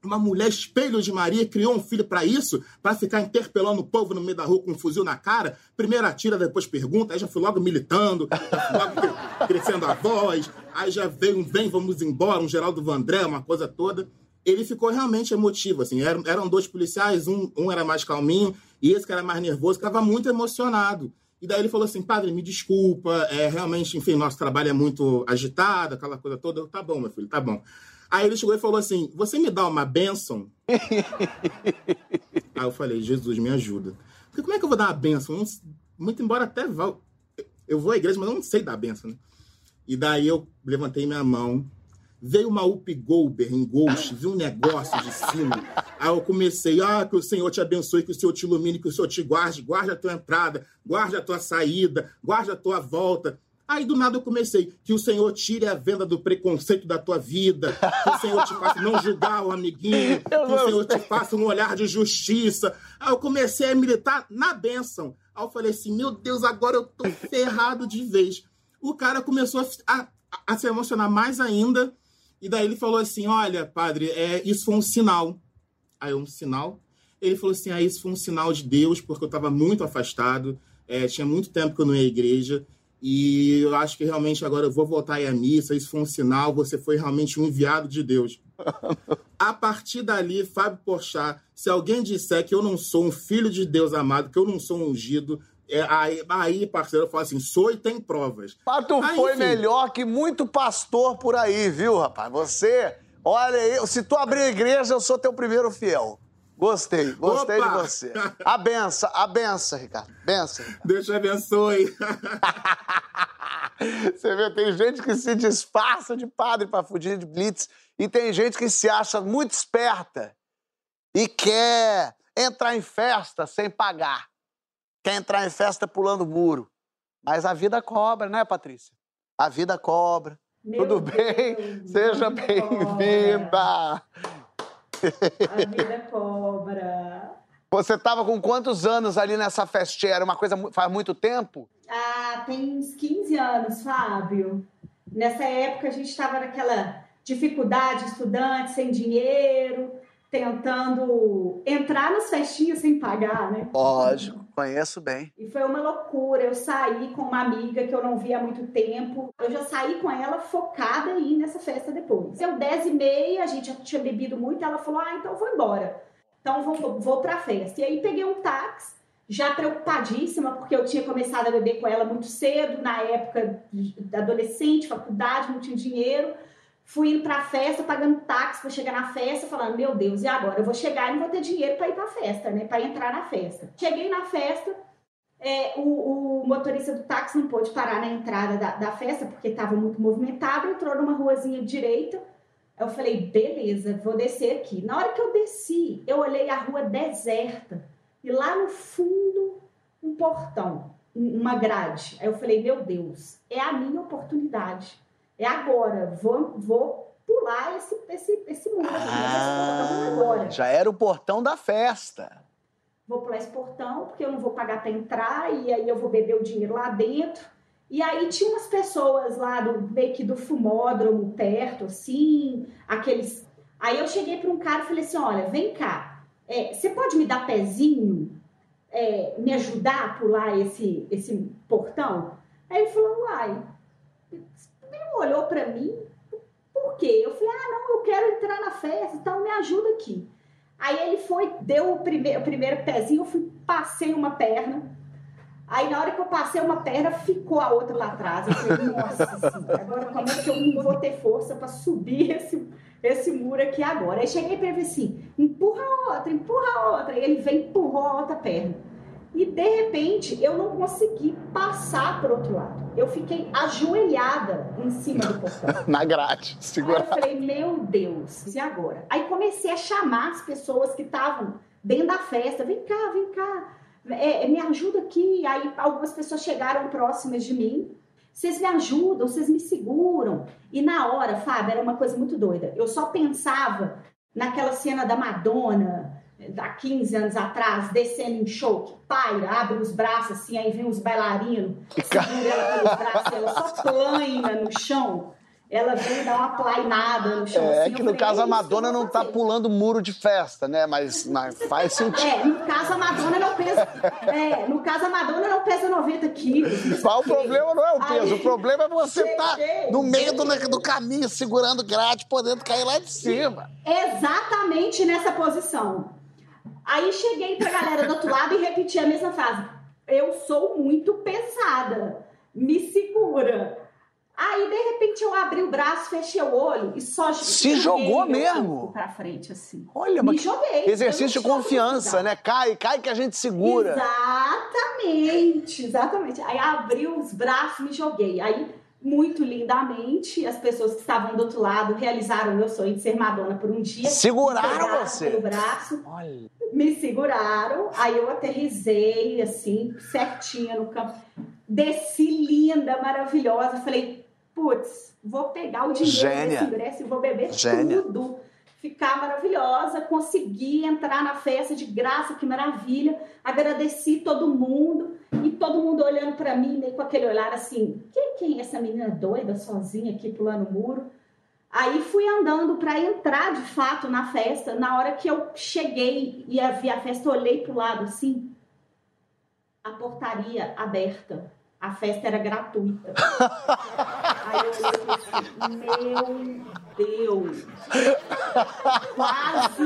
uma mulher espelho de Maria, criou um filho para isso, para ficar interpelando o povo no meio da rua com um fuzil na cara. Primeiro atira, depois pergunta, aí já fui logo militando, logo crescendo a voz, aí já veio um vem, vamos embora, um Geraldo Vandré, uma coisa toda ele ficou realmente emotivo, assim, eram, eram dois policiais, um, um era mais calminho, e esse que era mais nervoso, estava muito emocionado. E daí ele falou assim, padre, me desculpa, é, realmente, enfim, nosso trabalho é muito agitado, aquela coisa toda. Eu, tá bom, meu filho, tá bom. Aí ele chegou e falou assim, você me dá uma bênção? [LAUGHS] Aí eu falei, Jesus, me ajuda. Porque como é que eu vou dar uma bênção? Não, muito embora até vá, eu vou à igreja, mas eu não sei dar bênção, né? E daí eu levantei minha mão, Veio uma Up Goldberg em Ghost, viu um negócio de cima. Aí eu comecei, ah, que o Senhor te abençoe, que o Senhor te ilumine, que o Senhor te guarde, guarde a tua entrada, guarde a tua saída, guarde a tua volta. Aí do nada eu comecei, que o Senhor tire a venda do preconceito da tua vida, que o Senhor te faça não julgar o amiguinho, [LAUGHS] que o Senhor te faça um olhar de justiça. Aí eu comecei a militar na bênção. Aí eu falei assim, meu Deus, agora eu tô ferrado de vez. O cara começou a, a, a se emocionar mais ainda e daí ele falou assim: Olha, padre, é, isso foi um sinal. Aí, um sinal. Ele falou assim: ah, isso foi um sinal de Deus, porque eu estava muito afastado, é, tinha muito tempo que eu não ia à igreja, e eu acho que realmente agora eu vou voltar à missa. Isso foi um sinal, você foi realmente um enviado de Deus. [LAUGHS] a partir dali, Fábio Porchat, se alguém disser que eu não sou um filho de Deus amado, que eu não sou um ungido, é, aí, aí, parceiro, eu falo assim, sou e tem provas. Mas tu Aí, foi enfim. melhor que muito pastor por aí, viu, rapaz? Você, olha aí, se tu abrir a igreja, eu sou teu primeiro fiel. Gostei, gostei Opa! de você. A benção, a benção, Ricardo. Benção. Ricardo. Deus te abençoe. [LAUGHS] Você vê, tem gente que se disfarça de padre para fugir de blitz e tem gente que se acha muito esperta e quer entrar em festa sem pagar. Quer entrar em festa pulando muro. Mas a vida cobra, né, Patrícia? A vida cobra. Meu Tudo bem? Deus, Seja bem-vinda. A vida cobra. Você estava com quantos anos ali nessa festinha? Era uma coisa faz muito tempo? Ah, tem uns 15 anos, Fábio. Nessa época a gente estava naquela dificuldade, estudante, sem dinheiro, tentando entrar nas festinhas sem pagar, né? Lógico, conheço bem. E foi uma loucura. Eu saí com uma amiga que eu não via há muito tempo. Eu já saí com ela focada ir nessa festa depois. Deu 10 e meia, a gente já tinha bebido muito. Ela falou: Ah, então eu vou embora. Então vou, vou pra festa. E aí peguei um táxi, já preocupadíssima, porque eu tinha começado a beber com ela muito cedo, na época adolescente, faculdade, não tinha dinheiro. Fui indo pra festa, pagando táxi pra chegar na festa, falando: Meu Deus, e agora? Eu vou chegar e não vou ter dinheiro pra ir pra festa, né? Pra entrar na festa. Cheguei na festa, é, o, o motorista do táxi não pôde parar na entrada da, da festa porque estava muito movimentado, entrou numa ruazinha direita. Eu falei, beleza, vou descer aqui. Na hora que eu desci, eu olhei a rua deserta e lá no fundo um portão, um- uma grade. Aí eu falei, meu Deus, é a minha oportunidade. É agora, vou, vou pular esse, esse, esse muro, aqui, esse portão agora já era o portão da festa. vou pular esse portão, porque eu não vou pagar para entrar, e aí eu vou beber o dinheiro lá dentro. E aí tinha umas pessoas lá do meio que do fumódromo perto, assim, aqueles. Aí eu cheguei para um cara e falei assim: olha, vem cá, é, você pode me dar pezinho? É, me ajudar a pular esse, esse portão? Aí ele falou, uai, olhou para mim, por quê? Eu falei, ah, não, eu quero entrar na festa, então me ajuda aqui. Aí ele foi, deu o primeiro, o primeiro pezinho, eu fui, passei uma perna. Aí na hora que eu passei uma perna, ficou a outra lá atrás. Eu falei, nossa agora como é que eu não vou ter força para subir esse, esse muro aqui agora? Aí cheguei para ele assim, empurra a outra, empurra a outra. E ele e empurrou a outra perna. E de repente eu não consegui passar para outro lado. Eu fiquei ajoelhada em cima do portão. [LAUGHS] Na grade, Aí eu falei, meu Deus, e agora? Aí comecei a chamar as pessoas que estavam dentro da festa, vem cá, vem cá, é, me ajuda aqui. Aí algumas pessoas chegaram próximas de mim, vocês me ajudam, vocês me seguram. E na hora, Fábio, era uma coisa muito doida. Eu só pensava naquela cena da Madonna, há 15 anos atrás, descendo em show, que paira, abre os braços assim, aí vem os bailarinos, segura ela pelos braços, ela só [LAUGHS] plaina no chão. Ela vem dar uma plainada no chão. É assim. que no caso a "É Madonna não tá fazer." pulando muro de festa, né? Mas, mas faz sentido. É, no caso a Madonna não pesa. É, no caso a Madonna não pesa 90 quilos. Qual o problema não é o peso, Aí, o problema é você estar cheguei. no meio do, do caminho, segurando grade, podendo cair lá de cima. Exatamente nessa posição. Aí cheguei pra galera do outro lado e repeti a mesma frase. Eu sou muito pesada. Me segura. Aí, de repente, eu abri o braço, fechei o olho e só Se jogou mesmo? Pra frente, assim. Olha, Me mas joguei. exercício de confiança, né? Cai, cai que a gente segura. Exatamente, exatamente. Aí abri os braços, me joguei. Aí, muito lindamente, as pessoas que estavam do outro lado realizaram o meu sonho de ser Madonna por um dia. Seguraram você. Pelo braço, Olha. me seguraram. Aí eu aterrisei, assim, certinha no campo. Desci linda, maravilhosa. Falei, putz, vou pegar o dinheiro Gênia. desse ingresso e vou beber Gênia. tudo. Ficar maravilhosa, consegui entrar na festa de graça, que maravilha. Agradeci todo mundo e todo mundo olhando pra mim, meio com aquele olhar assim: quem, quem é essa menina doida sozinha aqui pulando o muro? Aí fui andando para entrar de fato na festa. Na hora que eu cheguei e vi a festa, olhei pro lado assim, a portaria aberta. A festa era gratuita. [LAUGHS] Aí eu olhei assim, meu Deus, quase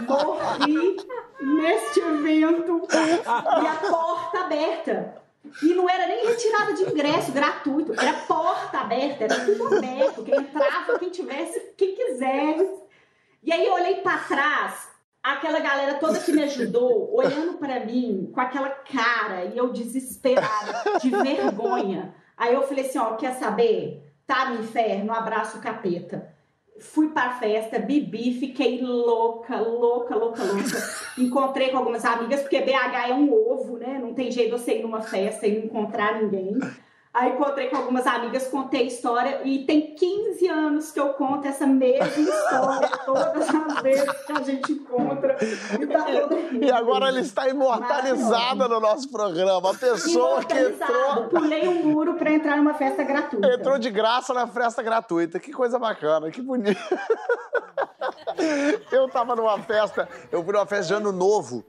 morri neste evento e a porta aberta. E não era nem retirada de ingresso gratuito, era porta aberta, era tudo aberto, quem entrava, quem tivesse, quem quisesse. E aí eu olhei para trás, aquela galera toda que me ajudou, [LAUGHS] olhando para mim com aquela cara, e eu desesperada, de vergonha. Aí eu falei assim, ó, quer saber? Tá no inferno, abraço capeta fui para a festa, bebi, fiquei louca, louca, louca, louca. [LAUGHS] Encontrei com algumas amigas, porque BH é um ovo, né? Não tem jeito de você ir numa festa e não encontrar ninguém. Aí encontrei com algumas amigas, contei a história e tem 15 anos que eu conto essa mesma história [LAUGHS] todas as vezes que a gente encontra. E, tá e agora ele está imortalizada no nosso programa. A pessoa que entrou. Pulei um muro para entrar numa festa gratuita. Entrou de graça na festa gratuita. Que coisa bacana, que bonito. [LAUGHS] eu tava numa festa, eu fui numa festa de ano novo.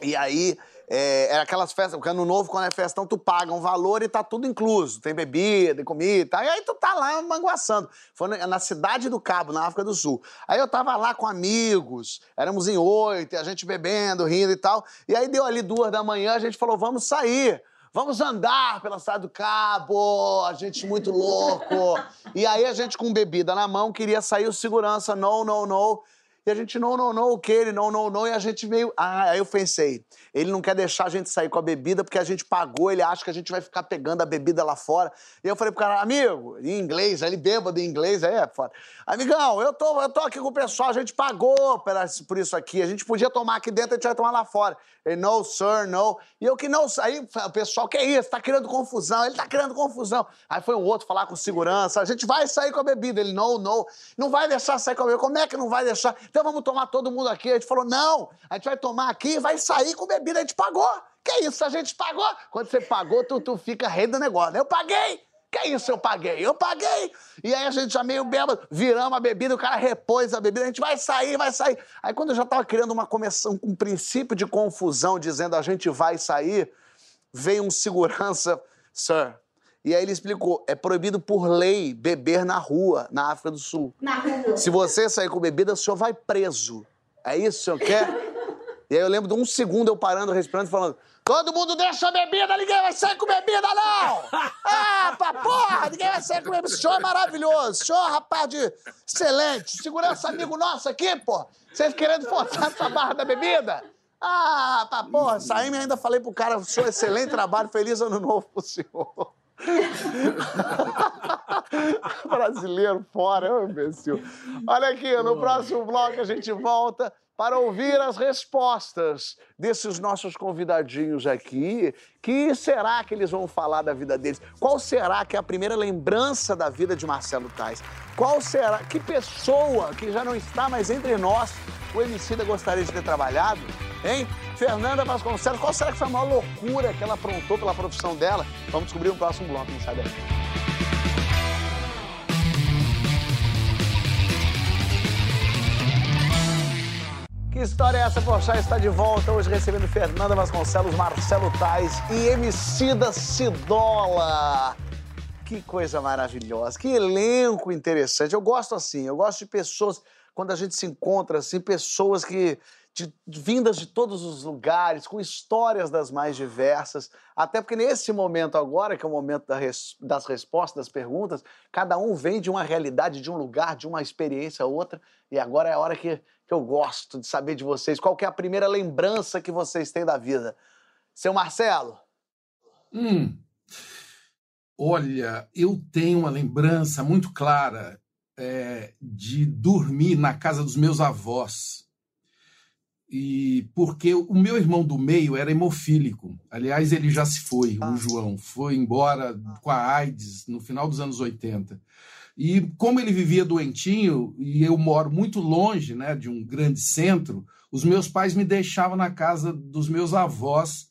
E aí é, era aquelas festas, porque ano novo, quando é festão, tu paga um valor e tá tudo incluso. Tem bebida, comida, tá? e aí tu tá lá manguaçando. Foi na cidade do Cabo, na África do Sul. Aí eu tava lá com amigos, éramos em oito, a gente bebendo, rindo e tal. E aí deu ali duas da manhã, a gente falou, vamos sair. Vamos andar pela cidade do Cabo, a gente muito louco. E aí a gente com bebida na mão queria sair o segurança, não, não, não. E a gente, não, não, não, o que ele, não, não, não. E a gente meio. Ah, aí eu pensei, ele não quer deixar a gente sair com a bebida porque a gente pagou, ele acha que a gente vai ficar pegando a bebida lá fora. E eu falei pro cara, amigo, em inglês, ele bêbado em inglês, aí é foda. Amigão, eu tô, eu tô aqui com o pessoal, a gente pagou por isso aqui, a gente podia tomar aqui dentro, a gente vai tomar lá fora. Ele, no, sir, no. E eu que não, aí o pessoal, que é isso? Tá criando confusão, ele tá criando confusão. Aí foi um outro falar com segurança, a gente vai sair com a bebida. Ele, não, não, não vai deixar sair com a bebida. Como é que não vai deixar? Então vamos tomar todo mundo aqui. A gente falou, não, a gente vai tomar aqui e vai sair com bebida. A gente pagou. Que isso, a gente pagou. Quando você pagou, tu, tu fica rei do negócio. Eu paguei. Que isso, eu paguei? Eu paguei! E aí a gente já meio bêbado, viramos a bebida, o cara repôs a bebida, a gente vai sair, vai sair. Aí quando eu já tava criando uma começão, um princípio de confusão, dizendo a gente vai sair, veio um segurança, sir. E aí ele explicou, é proibido por lei beber na rua, na África do Sul. Na rua. Se você sair com bebida, o senhor vai preso. É isso, o senhor quer? e aí eu lembro de um segundo eu parando, respirando, falando, Todo mundo deixa a bebida, ninguém vai sair com bebida, não! [LAUGHS] Ah, pra porra, ninguém vai sair com bebida. O senhor é maravilhoso, o senhor, rapaz de excelente. Segurança amigo nosso aqui, pô. Vocês querendo forçar essa barra da bebida? Ah, pra porra, saímos e ainda falei pro cara, o senhor, excelente trabalho, feliz ano novo pro senhor. [LAUGHS] Brasileiro fora, eu imbecil. Olha aqui, no próximo bloco a gente volta para ouvir as respostas desses nossos convidadinhos aqui. Que será que eles vão falar da vida deles? Qual será que é a primeira lembrança da vida de Marcelo Tais? Qual será, que pessoa que já não está mais entre nós o Emicida gostaria de ter trabalhado? Hein? Fernanda Vasconcelos, qual será que foi a maior loucura que ela aprontou pela profissão dela? Vamos descobrir no próximo bloco, não sai daí. Que história é essa? Porchat está de volta hoje recebendo Fernanda Vasconcelos, Marcelo Tais e Emicida Cidola. Que coisa maravilhosa, que elenco interessante. Eu gosto assim, eu gosto de pessoas, quando a gente se encontra assim, pessoas que de, vindas de todos os lugares, com histórias das mais diversas. Até porque nesse momento agora, que é o momento da res, das respostas, das perguntas, cada um vem de uma realidade, de um lugar, de uma experiência a outra. E agora é a hora que que eu gosto de saber de vocês. Qual é a primeira lembrança que vocês têm da vida? Seu Marcelo? Hum. Olha, eu tenho uma lembrança muito clara é, de dormir na casa dos meus avós. E porque o meu irmão do meio era hemofílico. Aliás, ele já se foi, o ah. João. Foi embora com a AIDS no final dos anos 80. E como ele vivia doentinho, e eu moro muito longe né, de um grande centro, os meus pais me deixavam na casa dos meus avós,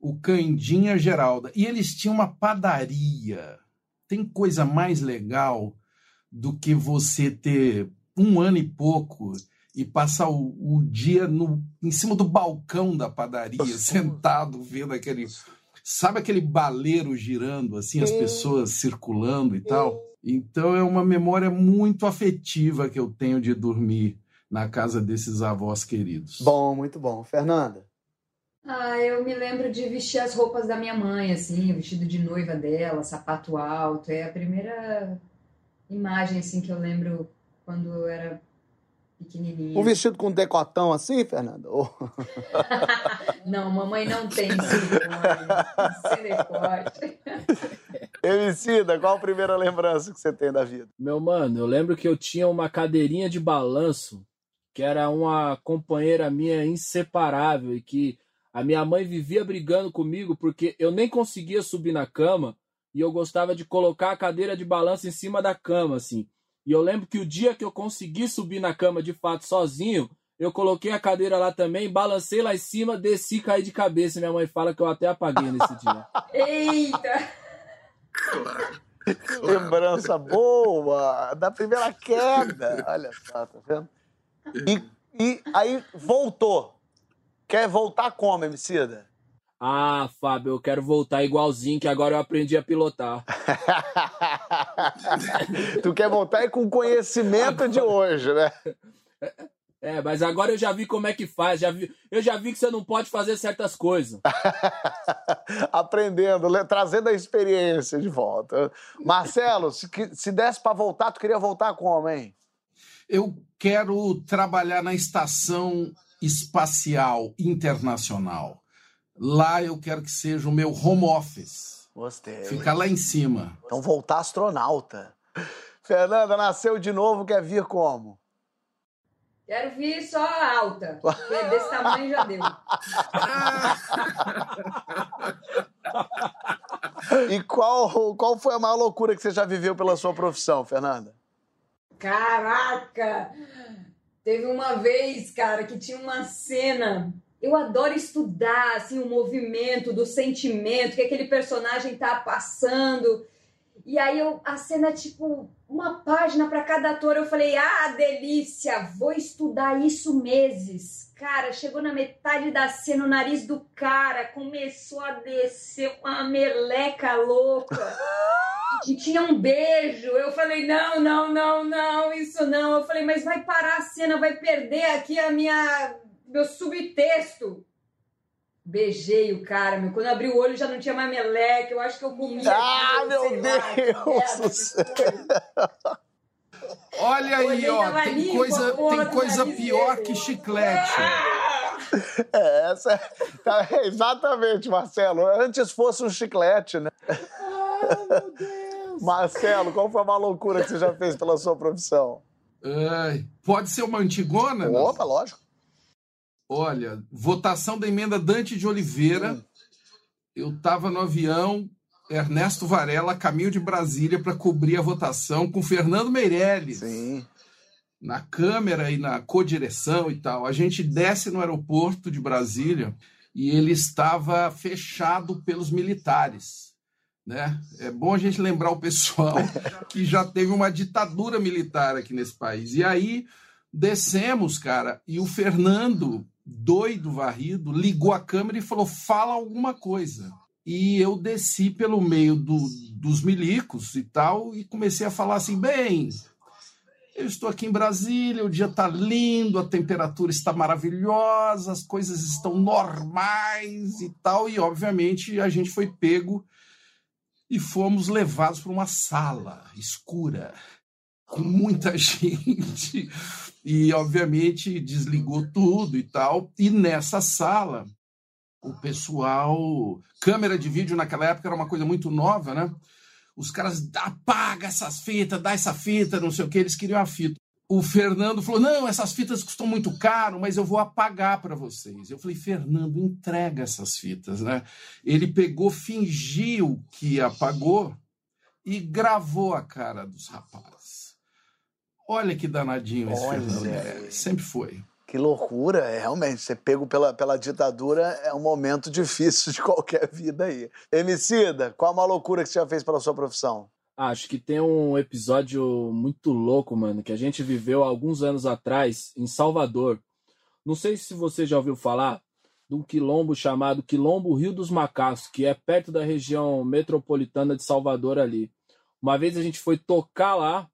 o Candinha Geralda. E eles tinham uma padaria. Tem coisa mais legal do que você ter um ano e pouco e passar o, o dia no, em cima do balcão da padaria, sentado, vendo aquele. Sabe aquele baleiro girando, assim, as pessoas circulando e tal? Então é uma memória muito afetiva que eu tenho de dormir na casa desses avós queridos. Bom, muito bom. Fernanda? Ah, eu me lembro de vestir as roupas da minha mãe, assim, o vestido de noiva dela, sapato alto. É a primeira imagem, assim, que eu lembro quando eu era pequenininha. Um vestido com decotão assim, Fernanda? Oh. [LAUGHS] não, mamãe não tem silicone. [LAUGHS] [LAUGHS] Emicida, qual a primeira lembrança que você tem da vida? Meu mano, eu lembro que eu tinha uma cadeirinha de balanço que era uma companheira minha inseparável e que a minha mãe vivia brigando comigo porque eu nem conseguia subir na cama e eu gostava de colocar a cadeira de balanço em cima da cama, assim. E eu lembro que o dia que eu consegui subir na cama de fato sozinho, eu coloquei a cadeira lá também, balancei lá em cima, desci, caí de cabeça. Minha mãe fala que eu até apaguei nesse dia. [LAUGHS] Eita! Claro. Lembrança boa da primeira queda. Olha só, tá vendo? E, e aí voltou. Quer voltar como, Emicida? Ah, Fábio, eu quero voltar igualzinho, que agora eu aprendi a pilotar. [LAUGHS] tu quer voltar com conhecimento de hoje, né? É, mas agora eu já vi como é que faz, já vi, eu já vi que você não pode fazer certas coisas. [LAUGHS] Aprendendo, trazendo a experiência de volta. Marcelo, se, se desse para voltar, tu queria voltar como, hein? Eu quero trabalhar na estação espacial internacional. Lá eu quero que seja o meu home office. Gostei. Ficar lá em cima. Então voltar astronauta. [LAUGHS] Fernanda, nasceu de novo, quer vir como? Quero vir só alta. Porque desse tamanho já deu. [LAUGHS] e qual, qual foi a maior loucura que você já viveu pela sua profissão, Fernanda? Caraca! Teve uma vez, cara, que tinha uma cena. Eu adoro estudar, assim, o movimento do sentimento que aquele personagem tá passando. E aí eu, a cena, tipo, uma página para cada ator. Eu falei, ah, delícia, vou estudar isso meses. Cara, chegou na metade da cena, o nariz do cara começou a descer uma meleca louca. [LAUGHS] E tinha um beijo. Eu falei, não, não, não, não, isso não. Eu falei, mas vai parar a cena, vai perder aqui a minha meu subtexto. Beijei o cara, meu. Quando eu abri o olho já não tinha mais meleca. Eu acho que eu comi. Ah, meu Deus do céu! Olha aí, ó. Tem coisa, tem coisa pior dele. que chiclete. É, essa tá, é, exatamente, Marcelo. Antes fosse um chiclete, né? Ah, meu Deus! Marcelo, qual foi a maior loucura que você já fez pela sua profissão? Ai, pode ser uma antigona? Opa, não? lógico. Olha, votação da emenda Dante de Oliveira. Eu estava no avião, Ernesto Varela, caminho de Brasília, para cobrir a votação com Fernando Meirelles. Sim. Na câmera e na codireção e tal. A gente desce no aeroporto de Brasília e ele estava fechado pelos militares. Né? É bom a gente lembrar o pessoal [LAUGHS] que já teve uma ditadura militar aqui nesse país. E aí descemos, cara, e o Fernando doido, varrido, ligou a câmera e falou: fala alguma coisa. E eu desci pelo meio do, dos milicos e tal, e comecei a falar assim: bem, eu estou aqui em Brasília, o dia está lindo, a temperatura está maravilhosa, as coisas estão normais e tal, e obviamente a gente foi pego e fomos levados para uma sala escura com muita [LAUGHS] gente e obviamente desligou tudo e tal. E nessa sala, o pessoal, câmera de vídeo naquela época era uma coisa muito nova, né? Os caras apaga essas fitas, dá essa fita, não sei o que, eles queriam a fita. O Fernando falou: "Não, essas fitas custam muito caro, mas eu vou apagar para vocês". Eu falei: "Fernando, entrega essas fitas, né?". Ele pegou, fingiu que apagou e gravou a cara dos rapazes. Olha que danadinho esse Olha, Fernando. É, sempre foi. Que loucura, é, realmente. Ser pego pela, pela ditadura é um momento [LAUGHS] difícil de qualquer vida aí. Emicida, qual a maior loucura que você já fez pela sua profissão? Acho que tem um episódio muito louco, mano, que a gente viveu alguns anos atrás em Salvador. Não sei se você já ouviu falar de um quilombo chamado Quilombo Rio dos Macacos, que é perto da região metropolitana de Salvador ali. Uma vez a gente foi tocar lá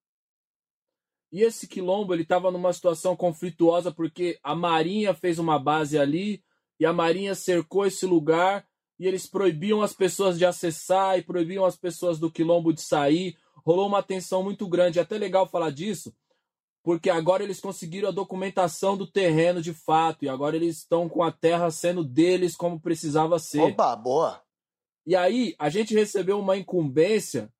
e esse quilombo ele estava numa situação conflituosa porque a Marinha fez uma base ali e a Marinha cercou esse lugar e eles proibiam as pessoas de acessar e proibiam as pessoas do quilombo de sair. Rolou uma tensão muito grande. É até legal falar disso, porque agora eles conseguiram a documentação do terreno de fato e agora eles estão com a terra sendo deles como precisava ser. Opa, boa. E aí a gente recebeu uma incumbência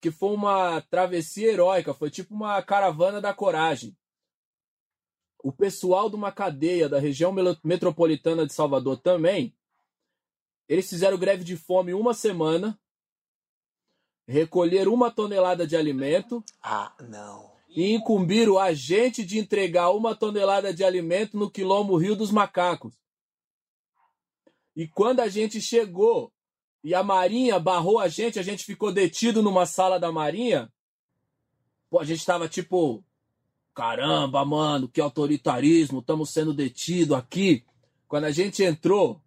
que foi uma travessia heróica, foi tipo uma caravana da coragem. O pessoal de uma cadeia da região metropolitana de Salvador também eles fizeram greve de fome uma semana, recolheram uma tonelada de alimento. Ah, não. E incumbiram a gente de entregar uma tonelada de alimento no quilombo Rio dos Macacos. E quando a gente chegou e a Marinha barrou a gente, a gente ficou detido numa sala da Marinha. Pô, a gente tava tipo, caramba, mano, que autoritarismo, estamos sendo detidos aqui. Quando a gente entrou,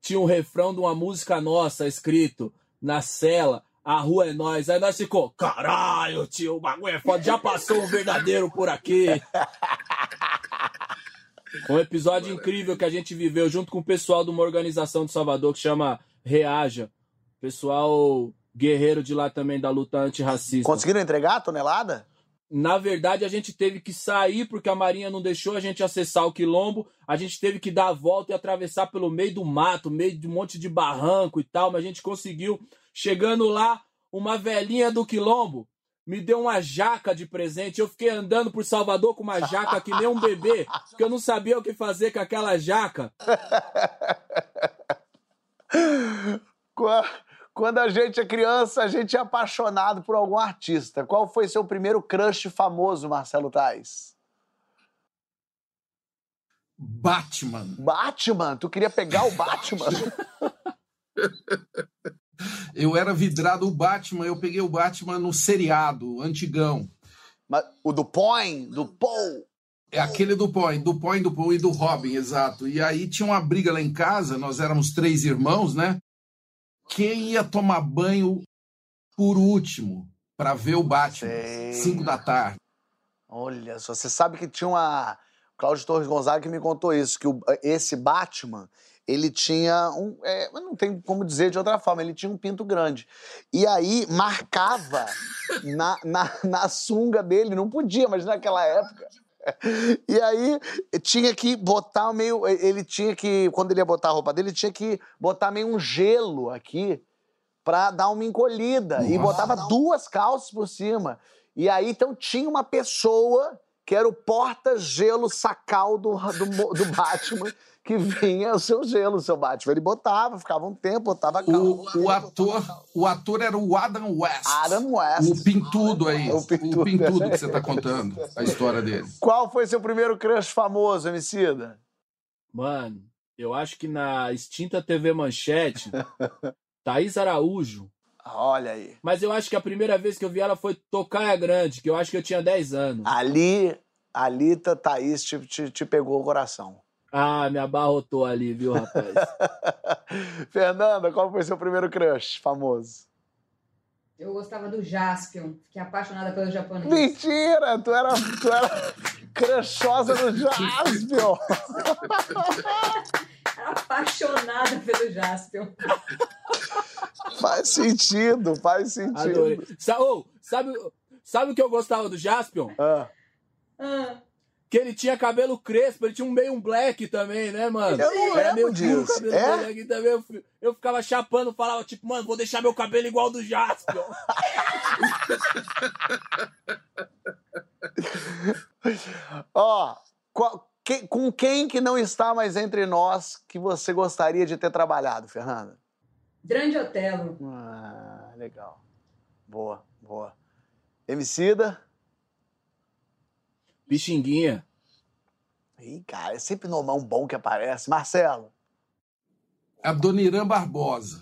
tinha um refrão de uma música nossa escrito na cela. A rua é nós. Aí nós ficou, caralho, tio, o bagulho é foda. Já passou um verdadeiro por aqui. Um episódio incrível que a gente viveu junto com o pessoal de uma organização de Salvador que chama Reaja. Pessoal guerreiro de lá também da luta antirracista. Conseguiram entregar a tonelada? Na verdade, a gente teve que sair porque a Marinha não deixou a gente acessar o quilombo. A gente teve que dar a volta e atravessar pelo meio do mato, meio de um monte de barranco e tal, mas a gente conseguiu. Chegando lá, uma velhinha do quilombo me deu uma jaca de presente. Eu fiquei andando por Salvador com uma jaca que nem um bebê, [LAUGHS] porque eu não sabia o que fazer com aquela jaca. [LAUGHS] [LAUGHS] Quando a gente é criança, a gente é apaixonado por algum artista. Qual foi seu primeiro crush famoso, Marcelo Tais? Batman. Batman? Tu queria pegar o Batman? [LAUGHS] eu era vidrado o Batman, eu peguei o Batman no seriado, antigão. Mas, o do Point, do Paul. É aquele do Point, do Point, do Paul e do Robin, exato. E aí tinha uma briga lá em casa, nós éramos três irmãos, né? quem ia tomar banho por último para ver o Batman? Sei. Cinco da tarde. Olha só, você sabe que tinha uma. Cláudio Torres Gonzaga que me contou isso, que o, esse Batman, ele tinha um. É, não tem como dizer de outra forma, ele tinha um pinto grande. E aí marcava na, na, na sunga dele, não podia, mas naquela época. [LAUGHS] E aí tinha que botar meio. Ele tinha que. Quando ele ia botar a roupa dele, ele tinha que botar meio um gelo aqui pra dar uma encolhida. Nossa. E botava duas calças por cima. E aí então tinha uma pessoa que era o porta-gelo sacal do, do, do Batman [LAUGHS] que vinha o seu gelo, o seu Batman. Ele botava, ficava um tempo, botava calma. O, o ator, o ator era o Adam West. Adam West. O pintudo aí. O pintudo, o pintudo que você está contando, a história dele. Qual foi seu primeiro crush famoso, Emicida? Mano, eu acho que na extinta TV Manchete, [LAUGHS] Thaís Araújo. Olha aí. Mas eu acho que a primeira vez que eu vi ela foi Tocaia Grande, que eu acho que eu tinha 10 anos. Ali, ali Thaís te, te, te pegou o coração. Ah, me abarrotou ali, viu, rapaz? [LAUGHS] Fernanda, qual foi seu primeiro crush famoso? Eu gostava do Jaspion, fiquei apaixonada pelo japonês. Mentira! Tu era, tu era crushosa do Jaspion! [LAUGHS] apaixonada pelo Jaspion. Faz sentido, faz sentido. Adorei. Sa oh, sabe, sabe o que eu gostava do Jaspion? Ah. Ah que ele tinha cabelo crespo, ele tinha um meio um black também, né, mano? Eu não Era meio disso. cabelo é? aqui também. Eu, eu, ficava chapando, falava, tipo, mano, vou deixar meu cabelo igual do Jasper. [LAUGHS] Ó, que, com quem que não está mais entre nós que você gostaria de ter trabalhado, Fernanda? Grande Otelo. Ah, legal. Boa, boa. Emicida? Pixinguinha. Ih, cara, é sempre normal um bom que aparece. Marcelo. Adoniran Barbosa.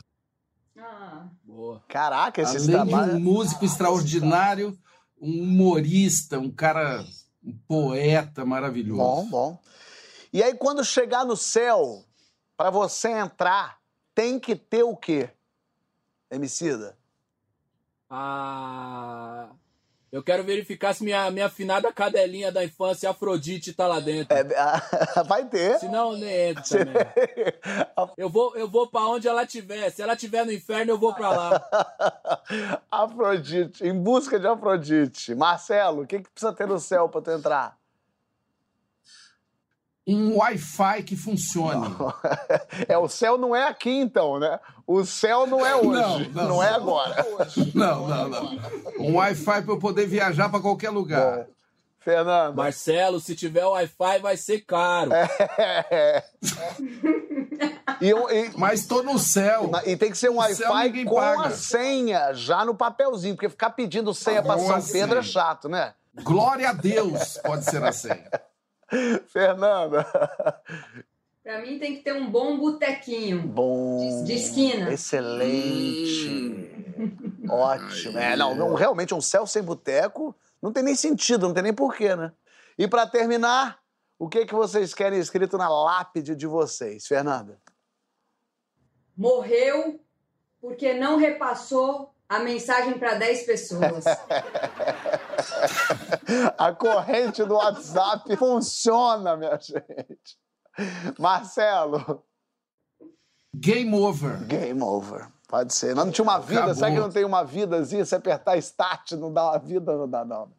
Ah. Boa. Caraca, esse Além de um músico extraordinário, um humorista, um cara, um poeta maravilhoso. Bom, bom. E aí, quando chegar no céu, para você entrar, tem que ter o quê? Emicida? Ah. Eu quero verificar se minha, minha afinada cadelinha da infância, Afrodite, tá lá dentro. É, [LAUGHS] vai ter. Se não, nem entra também. [LAUGHS] Eu vou, eu vou pra onde ela estiver. Se ela estiver no inferno, eu vou pra lá. [LAUGHS] Afrodite, em busca de Afrodite. Marcelo, o que, que precisa ter no céu pra tu entrar? Um Wi-Fi que funcione. Não. [LAUGHS] É, o céu não é aqui então, né? O céu não é hoje, não, não, não é agora. Não, [LAUGHS] não, não. Um Wi-Fi para eu poder viajar para qualquer lugar. Bom, Fernando. Marcelo, se tiver Wi-Fi vai ser caro. É. [LAUGHS] E eu, e... Mas tô no céu. E tem que ser um Wi-Fi com paga. a senha já no papelzinho, porque ficar pedindo senha para São Pedro é chato, né? Glória a Deus pode ser a senha. [LAUGHS] Fernanda. Pra mim tem que ter um bom botequinho. Bom. De, de esquina. Excelente. Hum. Ótimo. É, não, não, realmente um céu sem boteco não tem nem sentido, não tem nem porquê, né? E para terminar, o que, que vocês querem escrito na lápide de vocês, Fernanda? Morreu porque não repassou a mensagem para 10 pessoas. [LAUGHS] a corrente do WhatsApp funciona, minha gente. Marcelo. Game over. Game over. Pode ser. Não, não tinha uma vida. Acabou. Será que não tem uma vidazinha? Se apertar start, não dá uma vida, não dá, não.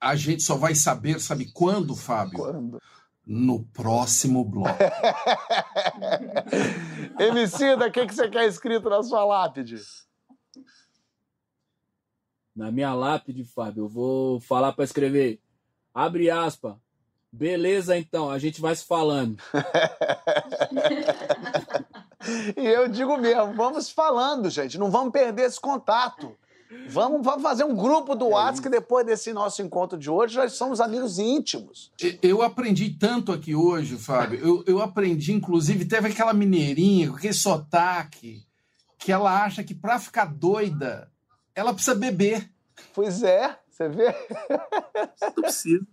A gente só vai saber, sabe quando, Fábio? Quando? No próximo bloco. [LAUGHS] Emicida, o que, que você quer escrito na sua lápide? Na minha lápide, Fábio, eu vou falar para escrever. Abre aspa. Beleza, então, a gente vai se falando. [LAUGHS] e eu digo mesmo, vamos falando, gente, não vamos perder esse contato. Vamos, vamos fazer um grupo do é WhatsApp que depois desse nosso encontro de hoje nós somos amigos íntimos. Eu aprendi tanto aqui hoje, Fábio. Eu, eu aprendi, inclusive, teve aquela mineirinha com aquele sotaque que ela acha que para ficar doida ela precisa beber. Pois é, você vê? Não precisa.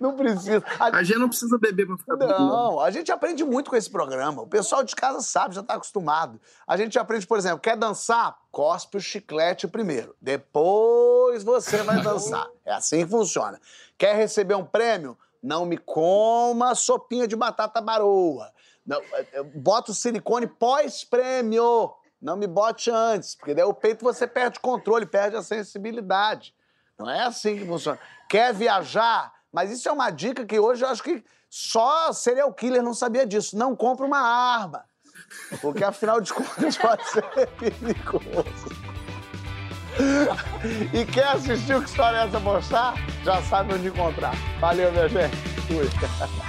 Não precisa. A... a, gente não precisa beber para ficar. Não, a gente aprende muito com esse programa. O pessoal de casa sabe, já está acostumado. A gente aprende, por exemplo, quer dançar? Cospe o chiclete primeiro. Depois você vai dançar. É assim que funciona. Quer receber um prêmio? Não me coma sopinha de batata baroa. Não, bota o silicone pós-prêmio. Não me bote antes, porque daí o peito você perde o controle, perde a sensibilidade. Não é assim que funciona. Quer viajar? Mas isso é uma dica que hoje eu acho que só serial killer não sabia disso. Não compra uma arma. Porque afinal de contas [LAUGHS] pode ser perigoso. E quer assistir o que história é essa mostrar? Já sabe onde encontrar. Valeu, minha gente. Fui. [LAUGHS]